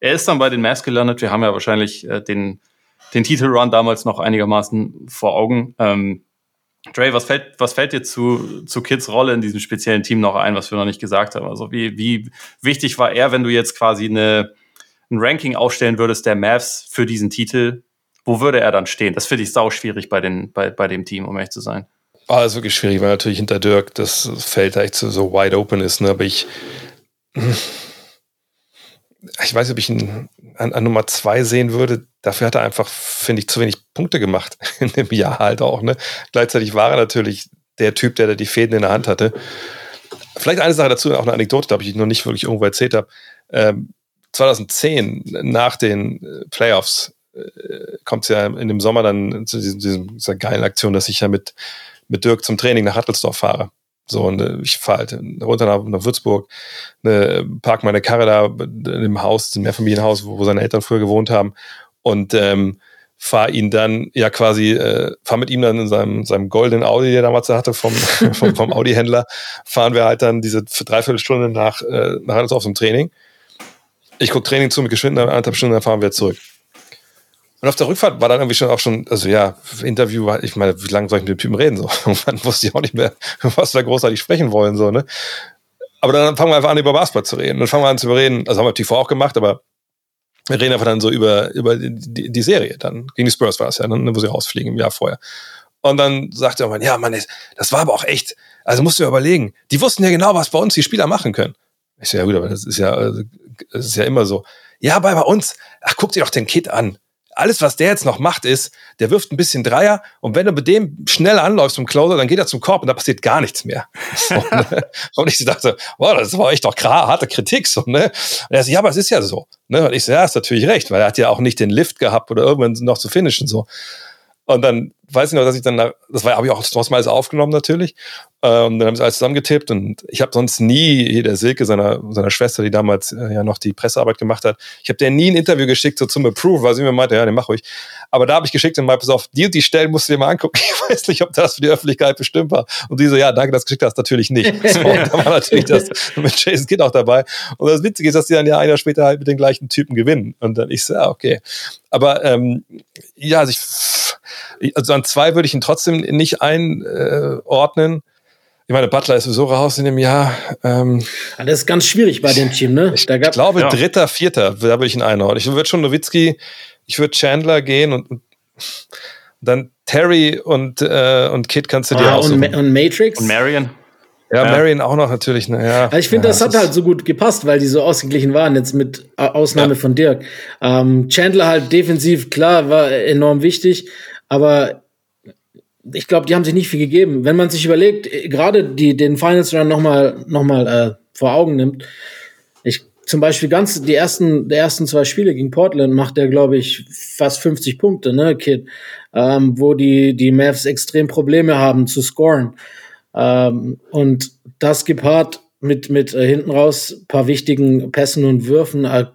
Er ist dann bei den Mavs gelandet. Wir haben ja wahrscheinlich äh, den, den Titelrun damals noch einigermaßen vor Augen. Ähm, Dre, was fällt, was fällt dir zu, zu Kids Rolle in diesem speziellen Team noch ein, was wir noch nicht gesagt haben? Also wie, wie wichtig war er, wenn du jetzt quasi eine, ein Ranking aufstellen würdest der Mavs für diesen Titel? Wo würde er dann stehen? Das finde ich sau schwierig bei, den, bei, bei dem Team, um ehrlich zu sein.
Ah, ist wirklich schwierig, weil natürlich hinter Dirk das Feld echt so, so wide open ist. Ne? Aber ich, ich weiß nicht, ob ich ihn an, an Nummer zwei sehen würde. Dafür hat er einfach, finde ich, zu wenig Punkte gemacht [LAUGHS] in dem Jahr halt auch. Ne? Gleichzeitig war er natürlich der Typ, der da die Fäden in der Hand hatte. Vielleicht eine Sache dazu, auch eine Anekdote, glaube ich, noch nicht wirklich irgendwo erzählt habe. Ähm, 2010, nach den äh, Playoffs, äh, kommt es ja in dem Sommer dann zu diesem, diesem, dieser geilen Aktion, dass ich ja mit, mit Dirk zum Training nach Hattelsdorf fahre. So, und äh, ich fahre halt runter nach, nach Würzburg, ne, park meine Karre da im Haus, im Mehrfamilienhaus, wo, wo seine Eltern früher gewohnt haben und ähm, fahre ihn dann ja quasi, äh, fahre mit ihm dann in seinem, seinem goldenen Audi, der damals hatte, vom, [LAUGHS] vom, vom Audi-Händler, fahren wir halt dann diese Dreiviertelstunde nach, äh, nach Hannesdorf zum Training. Ich gucke Training zu mit Geschwindigkeit, anderthalb Stunden, dann fahren wir zurück. Und auf der Rückfahrt war dann irgendwie schon auch schon, also ja, Interview, ich meine, wie lange soll ich mit dem Typen reden? So, [LAUGHS] man wusste ich auch nicht mehr, [LAUGHS] was wir großartig sprechen wollen, so, ne? Aber dann fangen wir einfach an, über Basketball zu reden. Dann fangen wir an zu reden, also haben wir TV auch gemacht, aber wir reden einfach dann so über, über die, die Serie. Dann gegen die Spurs war es ja, ne, wo sie rausfliegen im Jahr vorher. Und dann sagt er, ja, Mann, das war aber auch echt, also musst du dir überlegen, die wussten ja genau, was bei uns die Spieler machen können. Ich so, ja gut, aber das ist ja, das ist ja immer so. Ja, aber bei uns, ach, guck dir doch den Kid an alles, was der jetzt noch macht, ist, der wirft ein bisschen Dreier und wenn du mit dem schnell anläufst zum Closer, dann geht er zum Korb und da passiert gar nichts mehr. So, [LAUGHS] ne? Und ich dachte, wow, das war echt doch harte Kritik. So, ne? Und er sagt, ja, aber es ist ja so. Ne? Und ich so, ja, hast natürlich recht, weil er hat ja auch nicht den Lift gehabt oder irgendwann noch zu finishen. So. Und dann weiß ich noch, dass ich dann, das war, habe ich auch trotzdem alles aufgenommen natürlich. Ähm, dann haben sie alles zusammengetippt und ich habe sonst nie, hier der Silke, seiner, seiner Schwester, die damals äh, ja noch die Pressearbeit gemacht hat, ich habe der nie ein Interview geschickt, so zum Approve, weil sie mir meinte, ja, den mach ruhig. Aber da habe ich geschickt und mal, pass auf, die und die Stellen musst du dir mal angucken. [LAUGHS] Ich weiß nicht, ob das für die Öffentlichkeit bestimmt war. Und die so, ja, danke, dass du geschickt hast, natürlich nicht. [LAUGHS] So, und da war natürlich das mit Jason Kidd auch dabei. Und das Witzige ist, dass die dann ja ein Jahr später halt mit den gleichen Typen gewinnen. Und dann ich so, ja, okay. Aber ähm, ja, also ich, also an zwei würde ich ihn trotzdem nicht einordnen. Äh, ich meine, Butler ist sowieso raus in dem Jahr. Ähm,
das ist ganz schwierig bei dem Team, ne?
Ich, ich glaube, ja. dritter, vierter, da würde ich ihn einordnen. Ich würde schon Nowitzki, ich würde Chandler gehen und, und dann Terry und, äh, und Kid kannst du dir ah, aussuchen.
Und, und Matrix.
Und Marion.
Ja, ja, Marion auch noch natürlich. Ne, ja.
Also ich finde,
ja,
das hat halt so gut gepasst, weil die so ausgeglichen waren, jetzt mit Ausnahme ja. von Dirk. Ähm, Chandler halt defensiv, klar, war enorm wichtig, aber ich glaube, die haben sich nicht viel gegeben. Wenn man sich überlegt, äh, gerade die den Finals Run nochmal noch mal, äh, vor Augen nimmt, ich zum Beispiel ganz die ersten der ersten zwei Spiele gegen Portland macht er glaube ich fast 50 Punkte, ne Kid, ähm, wo die die Mavs extrem Probleme haben zu scoren ähm, und das gepaart mit mit äh, hinten raus paar wichtigen Pässen und Würfen. Äh,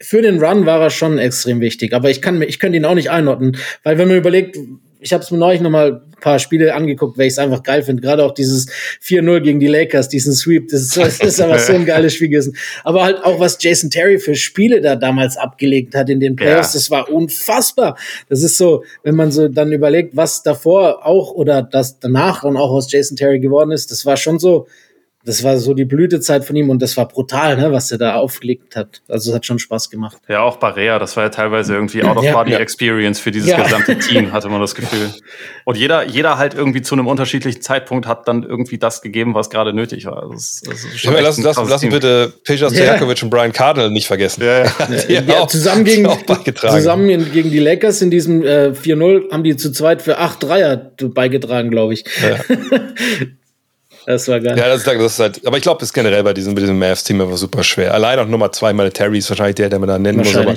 für den Run war er schon extrem wichtig, aber ich kann ich könnte ihn auch nicht einordnen, weil wenn man überlegt, ich habe es mir neulich noch mal ein paar Spiele angeguckt, weil ich es einfach geil finde. Gerade auch dieses 4-0 gegen die Lakers, diesen Sweep, das ist, das ist aber so ein [LAUGHS] geiles Spiel gewesen. Aber halt auch, was Jason Terry für Spiele da damals abgelegt hat in den Playoffs, ja. das war unfassbar. Das ist so, wenn man so dann überlegt, was davor auch oder das danach dann auch aus Jason Terry geworden ist, das war schon so, das war so die Blütezeit von ihm und das war brutal, ne, was er da aufgelegt hat. Also es hat schon Spaß gemacht.
Ja, auch Barea, das war ja teilweise irgendwie [CLEARS THROAT] Out-of-Body-Experience für dieses ja. gesamte [LAUGHS] Team, hatte man das Gefühl. Und jeder, jeder halt irgendwie zu einem unterschiedlichen Zeitpunkt hat dann irgendwie das gegeben, was gerade nötig war. Das,
das ist schon ja, lass, lass, lass bitte Peja Stojakovic und Brian Cardinal nicht vergessen.
Ja, ja. [LAUGHS] die auch, zusammen gegen, zusammen gegen die Lakers in diesem äh, 4-0 haben die zu zweit für acht Dreier beigetragen, glaube ich. [LAUGHS] Ja. Das war geil.
Ja, das, das ist halt, aber ich glaube, das ist generell bei diesem, bei diesem Mavs-Team einfach super schwer. Allein auch Nummer zwei, meine Terry ist wahrscheinlich der, der man da nennen muss, aber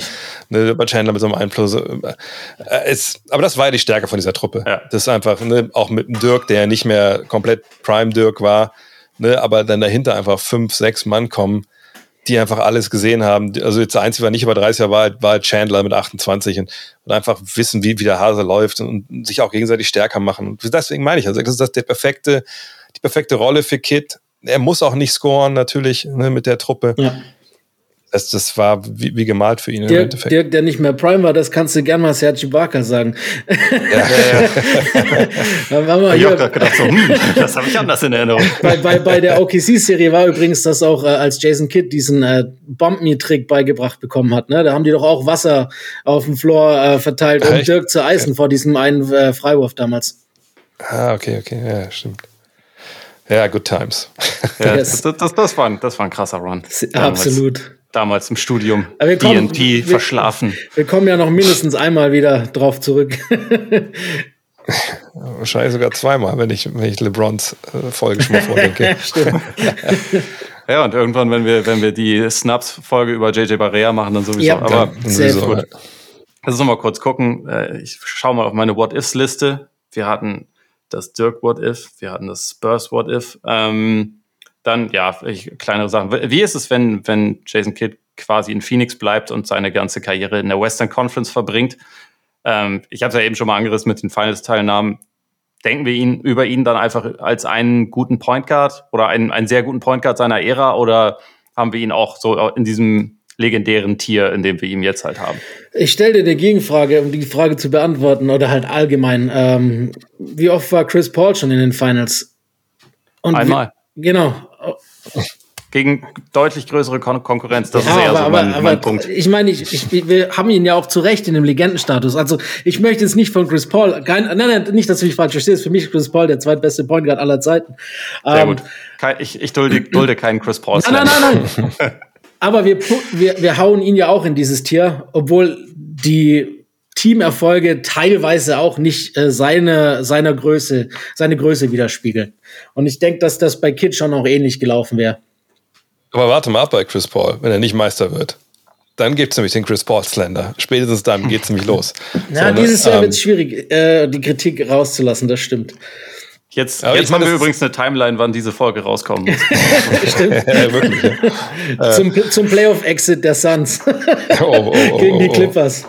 ne, bei Chandler mit so einem Einfluss. Äh, ist, aber das war ja die Stärke von dieser Truppe. Ja. Das ist einfach, ne, auch mit dem Dirk, der ja nicht mehr komplett Prime Dirk war, ne, aber dann dahinter einfach fünf, sechs Mann kommen, die einfach alles gesehen haben. Also jetzt der Einzige, der nicht über 30 Jahre war, war Chandler mit 28 und, und einfach wissen, wie, wie der Hase läuft und, und sich auch gegenseitig stärker machen. Und deswegen meine ich, also das ist das der perfekte die perfekte Rolle für Kid. Er muss auch nicht scoren, natürlich, ne, mit der Truppe. Ja. Das, das war wie, wie gemalt für ihn
Dirk, im Endeffekt. Dirk, der nicht mehr Prime war, das kannst du gerne mal Sergi Barker sagen. Ja, [LAUGHS] ja, ja. Dann waren wir. Ich gedacht, so, hm, das habe ich anders in Erinnerung. [LAUGHS] Bei, bei, bei der OKC-Serie war übrigens das auch, äh, als Jason Kidd diesen äh, Bump-Me-Trick beigebracht bekommen hat. Ne? Da haben die doch auch Wasser auf dem Floor äh, verteilt, um Echt? Dirk zu eisen vor diesem einen äh, Freiwurf damals.
Ah, okay, okay, ja, stimmt. Ja, good times. [LAUGHS]
Ja, das, das, das, war ein, das war ein krasser Run.
Damals, Absolut.
Damals im Studium. kommen, DNP wir, verschlafen.
Wir kommen ja noch mindestens einmal wieder drauf zurück. [LAUGHS]
Wahrscheinlich sogar zweimal, wenn ich, wenn ich LeBrons äh, Folge schon mal vordenke. [LAUGHS]
ja, und irgendwann, wenn wir, wenn wir die Snaps-Folge über JJ Barrea machen, dann sowieso. Ja, Aber sowieso. Gut. Lass uns mal kurz gucken. Äh, ich schaue mal auf meine What-Ifs-Liste. Wir hatten das Dirk What If, wir hatten das Spurs What If. Ähm, dann, ja, ich, kleinere Sachen. Wie ist es, wenn, wenn Jason Kidd quasi in Phoenix bleibt und seine ganze Karriere in der Western Conference verbringt? Ähm, ich habe es ja eben schon mal angerissen mit den Finals-Teilnahmen. Denken wir ihn über ihn dann einfach als einen guten Point Guard oder einen, einen sehr guten Point Guard seiner Ära oder haben wir ihn auch so in diesem legendären Tier, in dem wir ihn jetzt halt haben.
Ich stelle dir eine Gegenfrage, um die Frage zu beantworten oder halt allgemein. Ähm, wie oft war Chris Paul schon in den Finals?
Und Einmal.
Wie, genau.
Gegen deutlich größere Kon Konkurrenz. Das ja, ist eher aber, so mein, aber, mein Punkt.
Ich meine, ich, ich, wir haben ihn ja auch zu Recht in dem Legendenstatus. Also ich möchte jetzt nicht von Chris Paul, kein, nein, nein, nicht, dass du mich falsch verstehst. Für mich ist Chris Paul der zweitbeste Point Guard aller Zeiten.
Sehr ähm, gut. Ich, ich dulde, dulde keinen Chris Paul.
Nein, nein, nein, nein. [LAUGHS] Aber wir, wir, wir hauen ihn ja auch in dieses Tier, obwohl die Teamerfolge teilweise auch nicht äh, seine, seiner Größe, seine Größe widerspiegeln. Und ich denke, dass das bei Kid schon auch ähnlich gelaufen wäre.
Aber warte mal ab bei Chris Paul, wenn er nicht Meister wird. Dann gibt es nämlich den Chris Paul Slender. Spätestens dann geht es nämlich los.
Ja,
So, ne?
dieses Jahr
Ähm,
wird es schwierig, äh, die Kritik rauszulassen, das stimmt.
Jetzt,
Aber
jetzt haben wir übrigens eine Timeline, wann diese Folge rauskommen muss. [LAUGHS] [LAUGHS]
ja, wirklich. ja.
zum, zum Playoff-Exit der Suns
Oh, oh, oh, [LAUGHS]
gegen die
oh, oh.
Clippers.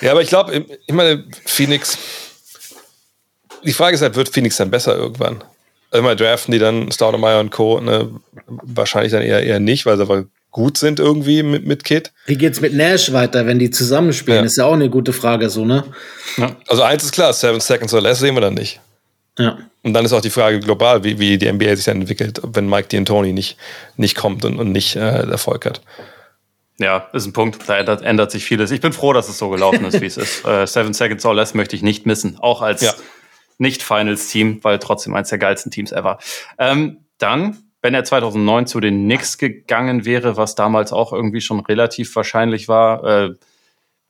Ja, aber ich glaube, ich meine, Phoenix. Die Frage ist halt, wird Phoenix dann besser irgendwann? Also mal draften die dann Staudemeyer und Co. Ne? Wahrscheinlich dann eher, eher nicht, weil sie aber gut sind irgendwie mit, mit Kid.
Wie geht's mit Nash weiter, wenn die zusammenspielen?
Ja.
Ist ja auch eine gute Frage, so, ne?
Also eins ist klar, Seven Seconds or Less sehen wir dann nicht.
Ja.
Und dann ist auch die Frage global, wie, wie die NBA sich dann entwickelt, wenn Mike D'Antoni nicht, nicht kommt und, und nicht äh, Erfolg hat.
Ja, ist ein Punkt. Da ändert, ändert sich vieles. Ich bin froh, dass es so gelaufen ist, wie es ist. [LAUGHS] Äh, Seven Seconds or Less möchte ich nicht missen. Auch als
Ja.
Nicht-Finals-Team, weil trotzdem eines der geilsten Teams ever. Ähm, dann, wenn er 2009 zu den Knicks gegangen wäre, was damals auch irgendwie schon relativ wahrscheinlich war, äh,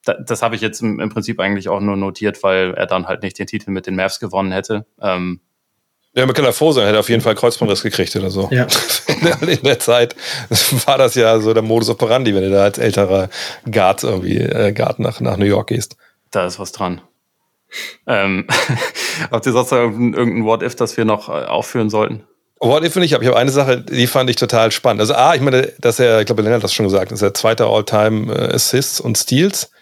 da, das habe ich jetzt im, im Prinzip eigentlich auch nur notiert, weil er dann halt nicht den Titel mit den Mavs gewonnen hätte. Ähm,
Ja, man kann ja froh sein, er hätte auf jeden Fall Kreuzbandriss gekriegt oder so.
Ja. [LAUGHS]
In der Zeit war das ja so der Modus operandi, wenn du da als älterer Guard irgendwie äh, Guard nach, nach New York gehst.
Da ist was dran. Ähm, [LAUGHS] habt ihr sonst noch irgendein, irgendein What-If, das wir noch äh, aufführen sollten?
What if nicht? Aber ich habe eine Sache, die fand ich total spannend. Also, A, ich meine, dass er, ich glaube, Lennart hat das schon gesagt, ist er zweiter All-Time äh, Assists und Steals.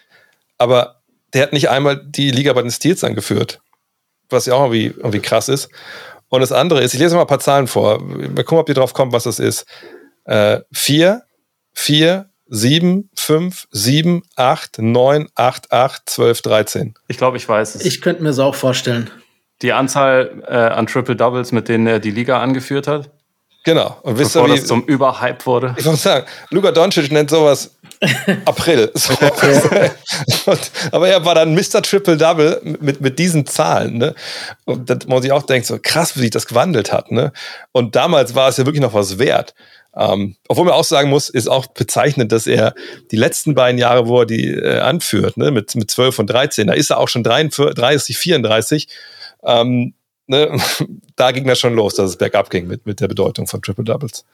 Aber der hat nicht einmal die Liga bei den Steals angeführt. Was ja auch irgendwie, irgendwie krass ist. Und das andere ist, ich lese mal ein paar Zahlen vor. Mal gucken, ob ihr drauf kommt, was das ist. Äh, vier, vier, sieben, fünf, sieben, acht, neun, acht, acht, zwölf, dreizehn.
Ich glaube, ich weiß es.
Ich könnte mir das auch vorstellen.
Die Anzahl äh, an Triple Doubles, mit denen er die Liga angeführt hat,
Genau. Und wisst
bevor
ihr, wie,
das zum Überhype wurde.
Ich muss sagen, Luka Doncic nennt sowas [LAUGHS] April. So. Und, aber er war dann Mr. Triple Double mit, mit diesen Zahlen. Ne? Und das muss ich auch denken, so krass, wie sich das gewandelt hat. Ne? Und damals war es ja wirklich noch was wert. Ähm, obwohl man auch sagen muss, ist auch bezeichnend, dass er die letzten beiden Jahre, wo er die äh, anführt, ne, mit, mit 12 und 13, da ist er auch schon 43, 30, 34. Ähm, ne, [LAUGHS] da ging das schon los, dass es bergab ging mit, mit der Bedeutung von Triple Doubles.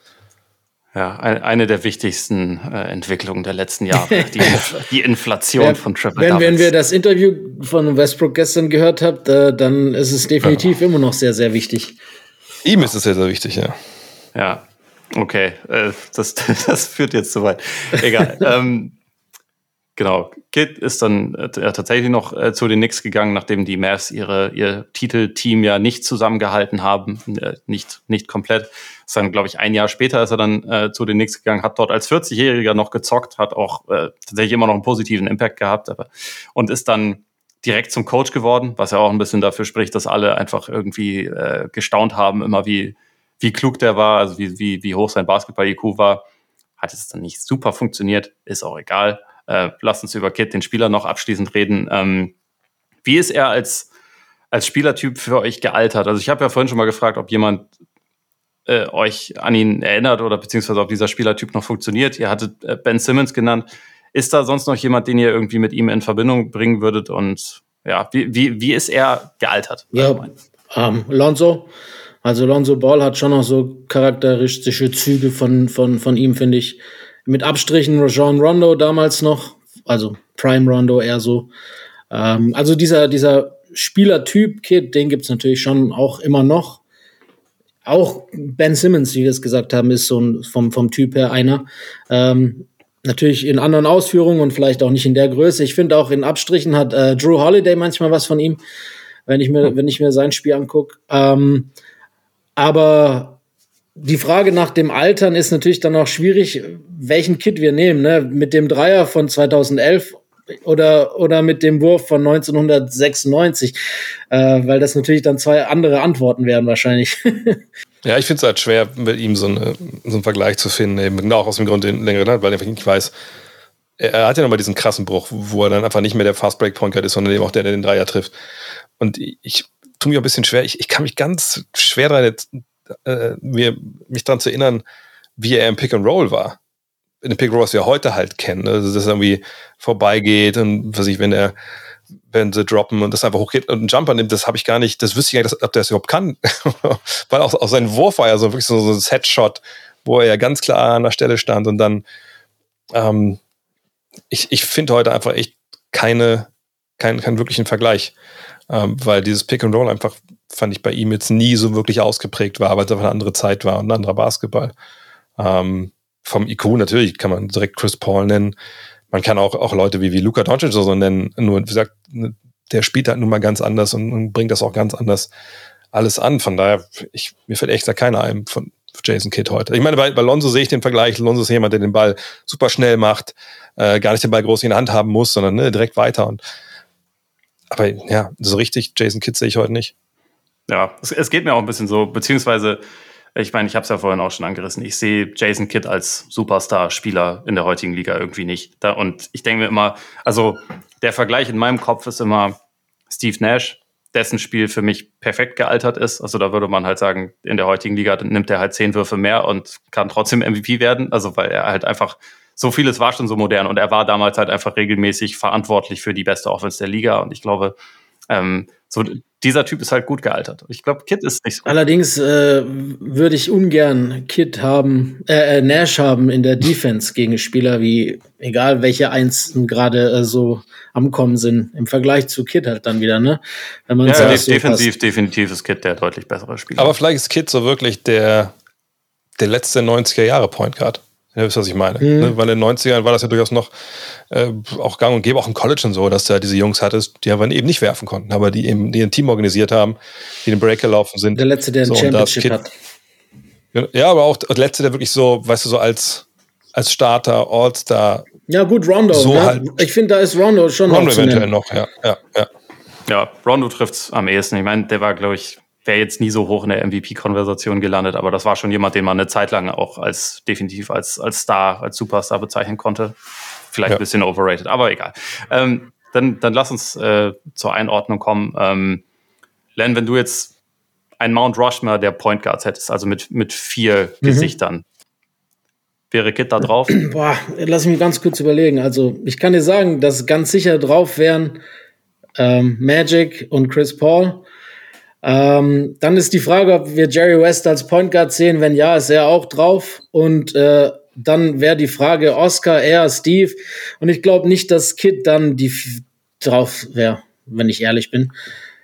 Ja, ein, eine der wichtigsten äh, Entwicklungen der letzten Jahre. [LAUGHS] Die, die Inflation von Triple
wenn,
Doubles.
wenn wir das Interview von Westbrook gestern gehört habt, äh, dann ist es definitiv immer noch sehr, sehr wichtig.
Ihm ist es sehr, sehr wichtig, ja.
Ja, okay. Äh, das, [LAUGHS] das führt jetzt zu weit. Egal. ähm, genau. Kid ist dann äh, tatsächlich noch äh, zu den Knicks gegangen, nachdem die Mavs ihre, ihr Titelteam ja nicht zusammengehalten haben. Äh, nicht, nicht komplett. Ist dann, glaube ich, ein Jahr später ist er dann äh, zu den Knicks gegangen, hat dort als 40-Jähriger noch gezockt, hat auch äh, tatsächlich immer noch einen positiven Impact gehabt, aber und ist dann direkt zum Coach geworden, was ja auch ein bisschen dafür spricht, dass alle einfach irgendwie äh, gestaunt haben, immer wie, wie klug der war, also wie, wie, wie hoch sein Basketball-IQ war. Hat es dann nicht super funktioniert, ist auch egal. Äh, lasst uns über Kid, den Spieler, noch abschließend reden. Ähm, wie ist er als, als Spielertyp für euch gealtert? Also ich habe ja vorhin schon mal gefragt, ob jemand äh, euch an ihn erinnert oder beziehungsweise ob dieser Spielertyp noch funktioniert. Ihr hattet äh, Ben Simmons genannt. Ist da sonst noch jemand, den ihr irgendwie mit ihm in Verbindung bringen würdet? Und ja, wie, wie, wie ist er gealtert?
Ja, ähm, Lonzo. Also Lonzo Ball hat schon noch so charakteristische Züge von, von, von ihm, finde ich. Mit Abstrichen Rajon Rondo damals noch, also Prime Rondo eher so. Ähm, also dieser, dieser Spielertyp, Kid, den gibt's natürlich schon auch immer noch. Auch Ben Simmons, wie wir es gesagt haben, ist so ein, vom, vom Typ her einer. Ähm, natürlich in anderen Ausführungen und vielleicht auch nicht in der Größe. Ich finde auch in Abstrichen hat äh, Drew Holiday manchmal was von ihm, wenn ich mir, wenn ich mir sein Spiel angucke. Ähm, aber die Frage nach dem Altern ist natürlich dann auch schwierig, welchen Kit wir nehmen. Ne? Mit dem Dreier von 2011 oder, oder mit dem Wurf von 1996, äh, weil das natürlich dann zwei andere Antworten wären wahrscheinlich. [LAUGHS]
Ja, ich finde es halt schwer, mit ihm so, eine, so einen Vergleich zu finden, eben genau aus dem Grund, den längeren hat, weil ich nicht weiß, er, hat ja nochmal diesen krassen Bruch, wo er dann einfach nicht mehr der Fast Break Point ist, sondern eben auch der, der den Dreier trifft. Und ich, tue mir ein bisschen schwer, ich, ich kann mich ganz schwer daran, äh, mir, mich daran zu erinnern, wie er im Pick and Roll war. in den Pick Roll, was wir heute halt kennen. Also, dass er irgendwie vorbeigeht und was ich, wenn er, wenn sie droppen und das einfach hochgeht und einen Jumper nimmt, das habe ich gar nicht, das wüsste ich gar nicht, ob der das überhaupt kann. [LAUGHS] Weil auch, auch sein Wurf war ja so wirklich so, so ein Headshot, wo er ja ganz klar an der Stelle stand und dann, ähm, ich, ich finde heute einfach echt keine, keinen, keinen wirklichen Vergleich. Ähm, weil dieses Pick and Roll einfach, fand ich bei ihm jetzt nie so wirklich ausgeprägt war, weil es einfach eine andere Zeit war und ein anderer Basketball. Ähm, vom IQ natürlich kann man direkt Chris Paul nennen. Man kann auch, auch Leute wie, wie Luca Doncic so nennen. Nur, wie gesagt, der spielt halt nun mal ganz anders und, und bringt das auch ganz anders alles an. Von daher, ich, mir fällt echt da keiner ein von Jason Kidd heute. Ich meine, bei, bei Lonzo sehe ich den Vergleich. Lonzo ist jemand, der den Ball super schnell macht, äh, gar nicht den Ball groß in der Hand haben muss, sondern ne, direkt weiter. Und, aber ja, so richtig, Jason Kidd sehe ich heute nicht.
Ja, es, es geht mir auch ein bisschen so, beziehungsweise ich meine, ich habe es ja vorhin auch schon angerissen. Ich sehe Jason Kidd als Superstar-Spieler in der heutigen Liga irgendwie nicht. Da, und ich denke mir immer, also der Vergleich in meinem Kopf ist immer Steve Nash, dessen Spiel für mich perfekt gealtert ist. Also da würde man halt sagen, in der heutigen Liga nimmt er halt zehn Würfe mehr und kann trotzdem MVP werden. Also weil er halt einfach so vieles war schon so modern und er war damals halt einfach regelmäßig verantwortlich für die beste Offense der Liga. Und ich glaube, ähm, so dieser Typ ist halt gut gealtert. Ich glaube, Kid ist nicht so.
Allerdings äh, würde ich ungern Kid haben, äh, äh, Nash haben in der Defense gegen Spieler wie, egal welche Einsen gerade äh, so am Kommen sind, im Vergleich zu Kid halt dann wieder, ne?
Wenn man ja, ja so defensiv, passt. definitiv ist Kid der deutlich bessere Spieler.
Aber vielleicht ist Kid so wirklich der, der letzte 90er Jahre Point Guard. Ja, wisst, was ich meine. Mhm. Ne? Weil in den 90ern war das ja durchaus noch äh, auch gang und gäbe, auch im College und so, dass du ja diese Jungs hattest, die aber eben nicht werfen konnten, aber die eben die ein Team organisiert haben, die den Break gelaufen sind.
Der Letzte, der ein so, Championship hat.
Ja, aber auch der Letzte, der wirklich so, weißt du, so als, als Starter, All-Star.
Ja, gut, Rondo. So ne? halt. Ich finde, da ist Rondo schon
Rondo noch eventuell noch, ja, ja, ja.
Ja, Rondo trifft es am ehesten. Ich meine, der war, glaube ich, wäre jetzt nie so hoch in der MVP-Konversation gelandet, aber das war schon jemand, den man eine Zeit lang auch als definitiv als, als Star, als Superstar bezeichnen konnte. Vielleicht ja. ein bisschen overrated, aber egal. Ähm, dann, dann lass uns äh, zur Einordnung kommen. Ähm, Len, wenn du jetzt ein Mount Rushmore der Point Guards hättest, also mit, mit vier mhm. Gesichtern, wäre Kit da drauf? [CLEARS THROAT]
Boah, lass mich ganz kurz überlegen. Also ich kann dir sagen, dass ganz sicher drauf wären ähm, Magic und Chris Paul. Ähm, dann ist die Frage, ob wir Jerry West als Point Guard sehen. Wenn ja, ist er auch drauf. Und äh, dann wäre die Frage Oscar, er, Steve. Und ich glaube nicht, dass Kid dann die drauf wäre, wenn ich ehrlich bin.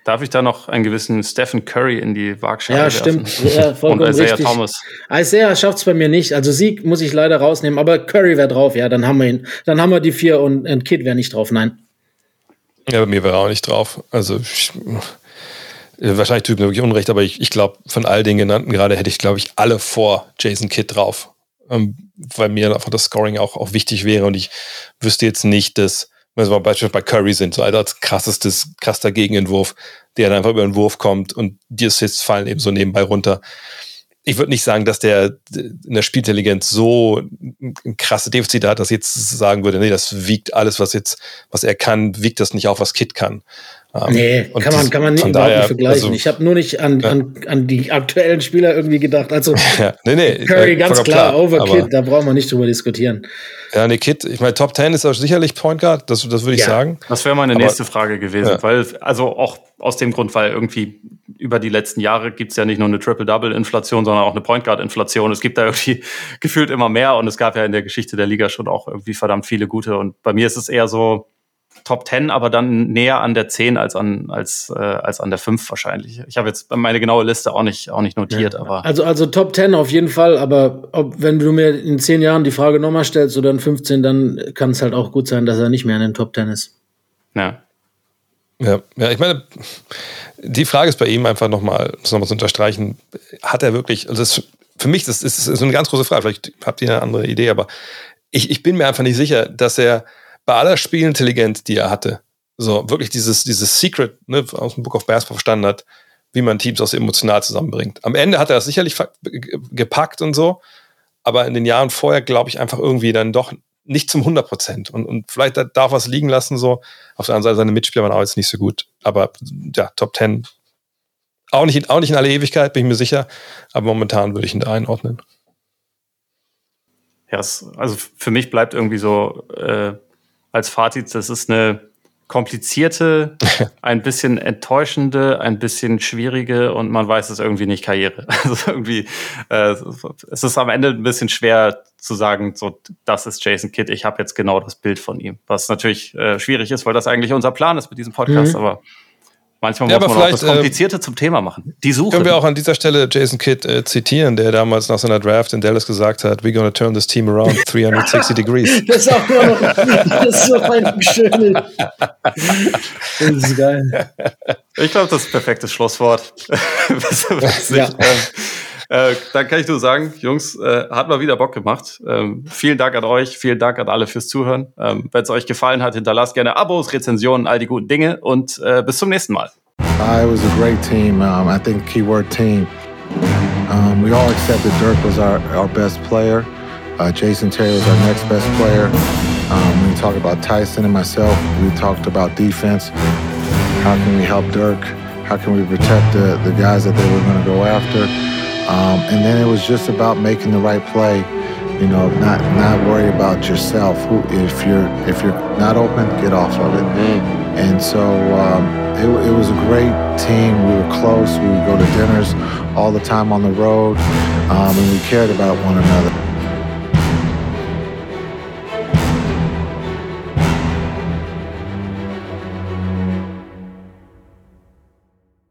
Darf ich da noch einen gewissen Stephen Curry in die Waagschale
Ja, stimmt. [LAUGHS] Ja, vollkommen Und Isaiah richtig. Thomas. Isaiah schafft es bei mir nicht. Also Sieg muss ich leider rausnehmen, aber Curry wäre drauf. Ja, dann haben wir ihn. Dann haben wir die vier und, und Kid wäre nicht drauf. Nein.
Ja, bei mir wäre auch nicht drauf. Also ich, wahrscheinlich tut mir wirklich Unrecht, aber ich, ich glaube, von all den genannten gerade hätte ich, glaube ich, alle vor Jason Kidd drauf. Ähm, weil mir einfach das Scoring auch, auch wichtig wäre und ich wüsste jetzt nicht, dass, wenn wir beispielsweise bei Curry sind, so als krassestes, krasser Gegenentwurf, der dann einfach über den Wurf kommt und die Assists fallen eben so nebenbei runter. Ich würde nicht sagen, dass der in der Spielintelligenz so ein krasse Defizit hat, dass ich jetzt sagen würde, nee, das wiegt alles, was jetzt, was er kann, wiegt das nicht auf, was Kid kann.
Ähm, nee, kann man, kann man nicht, überhaupt nicht vergleichen. Also, ich habe nur nicht an, ja. an, an die aktuellen Spieler irgendwie gedacht. Also [LAUGHS]
ja, nee, nee,
Curry ganz klar, klar Overkid, da brauchen wir nicht drüber diskutieren.
Ja, nee, Kid, ich meine, Top 10 ist auch sicherlich Point Guard, das, das würde ich ja. sagen.
Das wäre meine aber, nächste Frage gewesen, ja. weil, also auch aus dem Grund, weil irgendwie über die letzten Jahre gibt es ja nicht nur eine Triple-Double-Inflation, sondern auch eine Point Guard-Inflation. Es gibt da irgendwie [LAUGHS] gefühlt immer mehr und es gab ja in der Geschichte der Liga schon auch irgendwie verdammt viele gute. Und bei mir ist es eher so, Top 10, aber dann näher an der 10 als an, als, äh, als an der 5 wahrscheinlich. Ich habe jetzt meine genaue Liste auch nicht, auch nicht notiert, ja. aber.
Also, also Top 10 auf jeden Fall, aber ob, wenn du mir in 10 Jahren die Frage nochmal stellst oder in 15, dann kann es halt auch gut sein, dass er nicht mehr in den Top 10 ist.
Ja.
Ja, ja, ich meine, die Frage ist bei ihm einfach nochmal, das nochmal zu unterstreichen, hat er wirklich, also das, für mich das ist, ist eine ganz große Frage, vielleicht habt ihr eine andere Idee, aber ich, ich bin mir einfach nicht sicher, dass er bei aller Spielintelligenz, die er hatte, so wirklich dieses, dieses Secret ne, aus dem Book of Basketball verstanden hat, wie man Teams auch so emotional zusammenbringt. Am Ende hat er das sicherlich gepackt und so, aber in den Jahren vorher glaube ich einfach irgendwie dann doch nicht zum 100 Prozent. Und, und vielleicht darf er es liegen lassen so. Auf der anderen Seite, seine Mitspieler waren auch jetzt nicht so gut. Aber ja, Top 10 auch nicht, auch nicht in alle Ewigkeit, bin ich mir sicher. Aber momentan würde ich ihn da einordnen.
Ja, es, also für mich bleibt irgendwie so äh, als Fazit, das ist eine komplizierte, [LAUGHS] ein bisschen enttäuschende, ein bisschen schwierige und man weiß es irgendwie nicht Karriere. [LAUGHS] Also irgendwie, äh, es ist am Ende ein bisschen schwer zu sagen, so, das ist Jason Kidd, ich habe jetzt genau das Bild von ihm. Was natürlich äh, schwierig ist, weil das eigentlich unser Plan ist mit diesem Podcast, mhm. aber Manchmal ja, muss man auch das Komplizierte äh, zum Thema machen. Die Suche.
Können wir auch an dieser Stelle Jason Kidd äh, zitieren, der damals nach seiner Draft in Dallas gesagt hat, we're gonna turn this team around [LAUGHS] 360 degrees. [LAUGHS]
Das ist auch nur noch, das ist so ein schönes. Das ist geil.
Ich glaube, das ist ein perfektes Schlusswort. [LAUGHS] ja. Äh, dann kann ich nur sagen, Jungs, äh, hat mal wieder Bock gemacht. Ähm, vielen Dank an euch, vielen Dank an alle fürs Zuhören. Ähm, Wenn es euch gefallen hat, hinterlasst gerne Abos, Rezensionen, all die guten Dinge und äh, bis zum nächsten Mal.
Uh, it was a great team. Um, I think keyword team. Um, we all accepted Dirk was our, our best player. Uh, Jason Terry was our next best player. Um, we talked about Tyson and myself. We talked about defense. How can we help Dirk? How can we protect the, the guys that they were going to go after? Um, and then it was just about making the right play. You know, not not worry about yourself. Who, if you're if you're not open, get off of it. Mm-hmm. And so um, it, it, was a great team. We were close. We would go to dinners all the time on the road, um, and we cared about one another.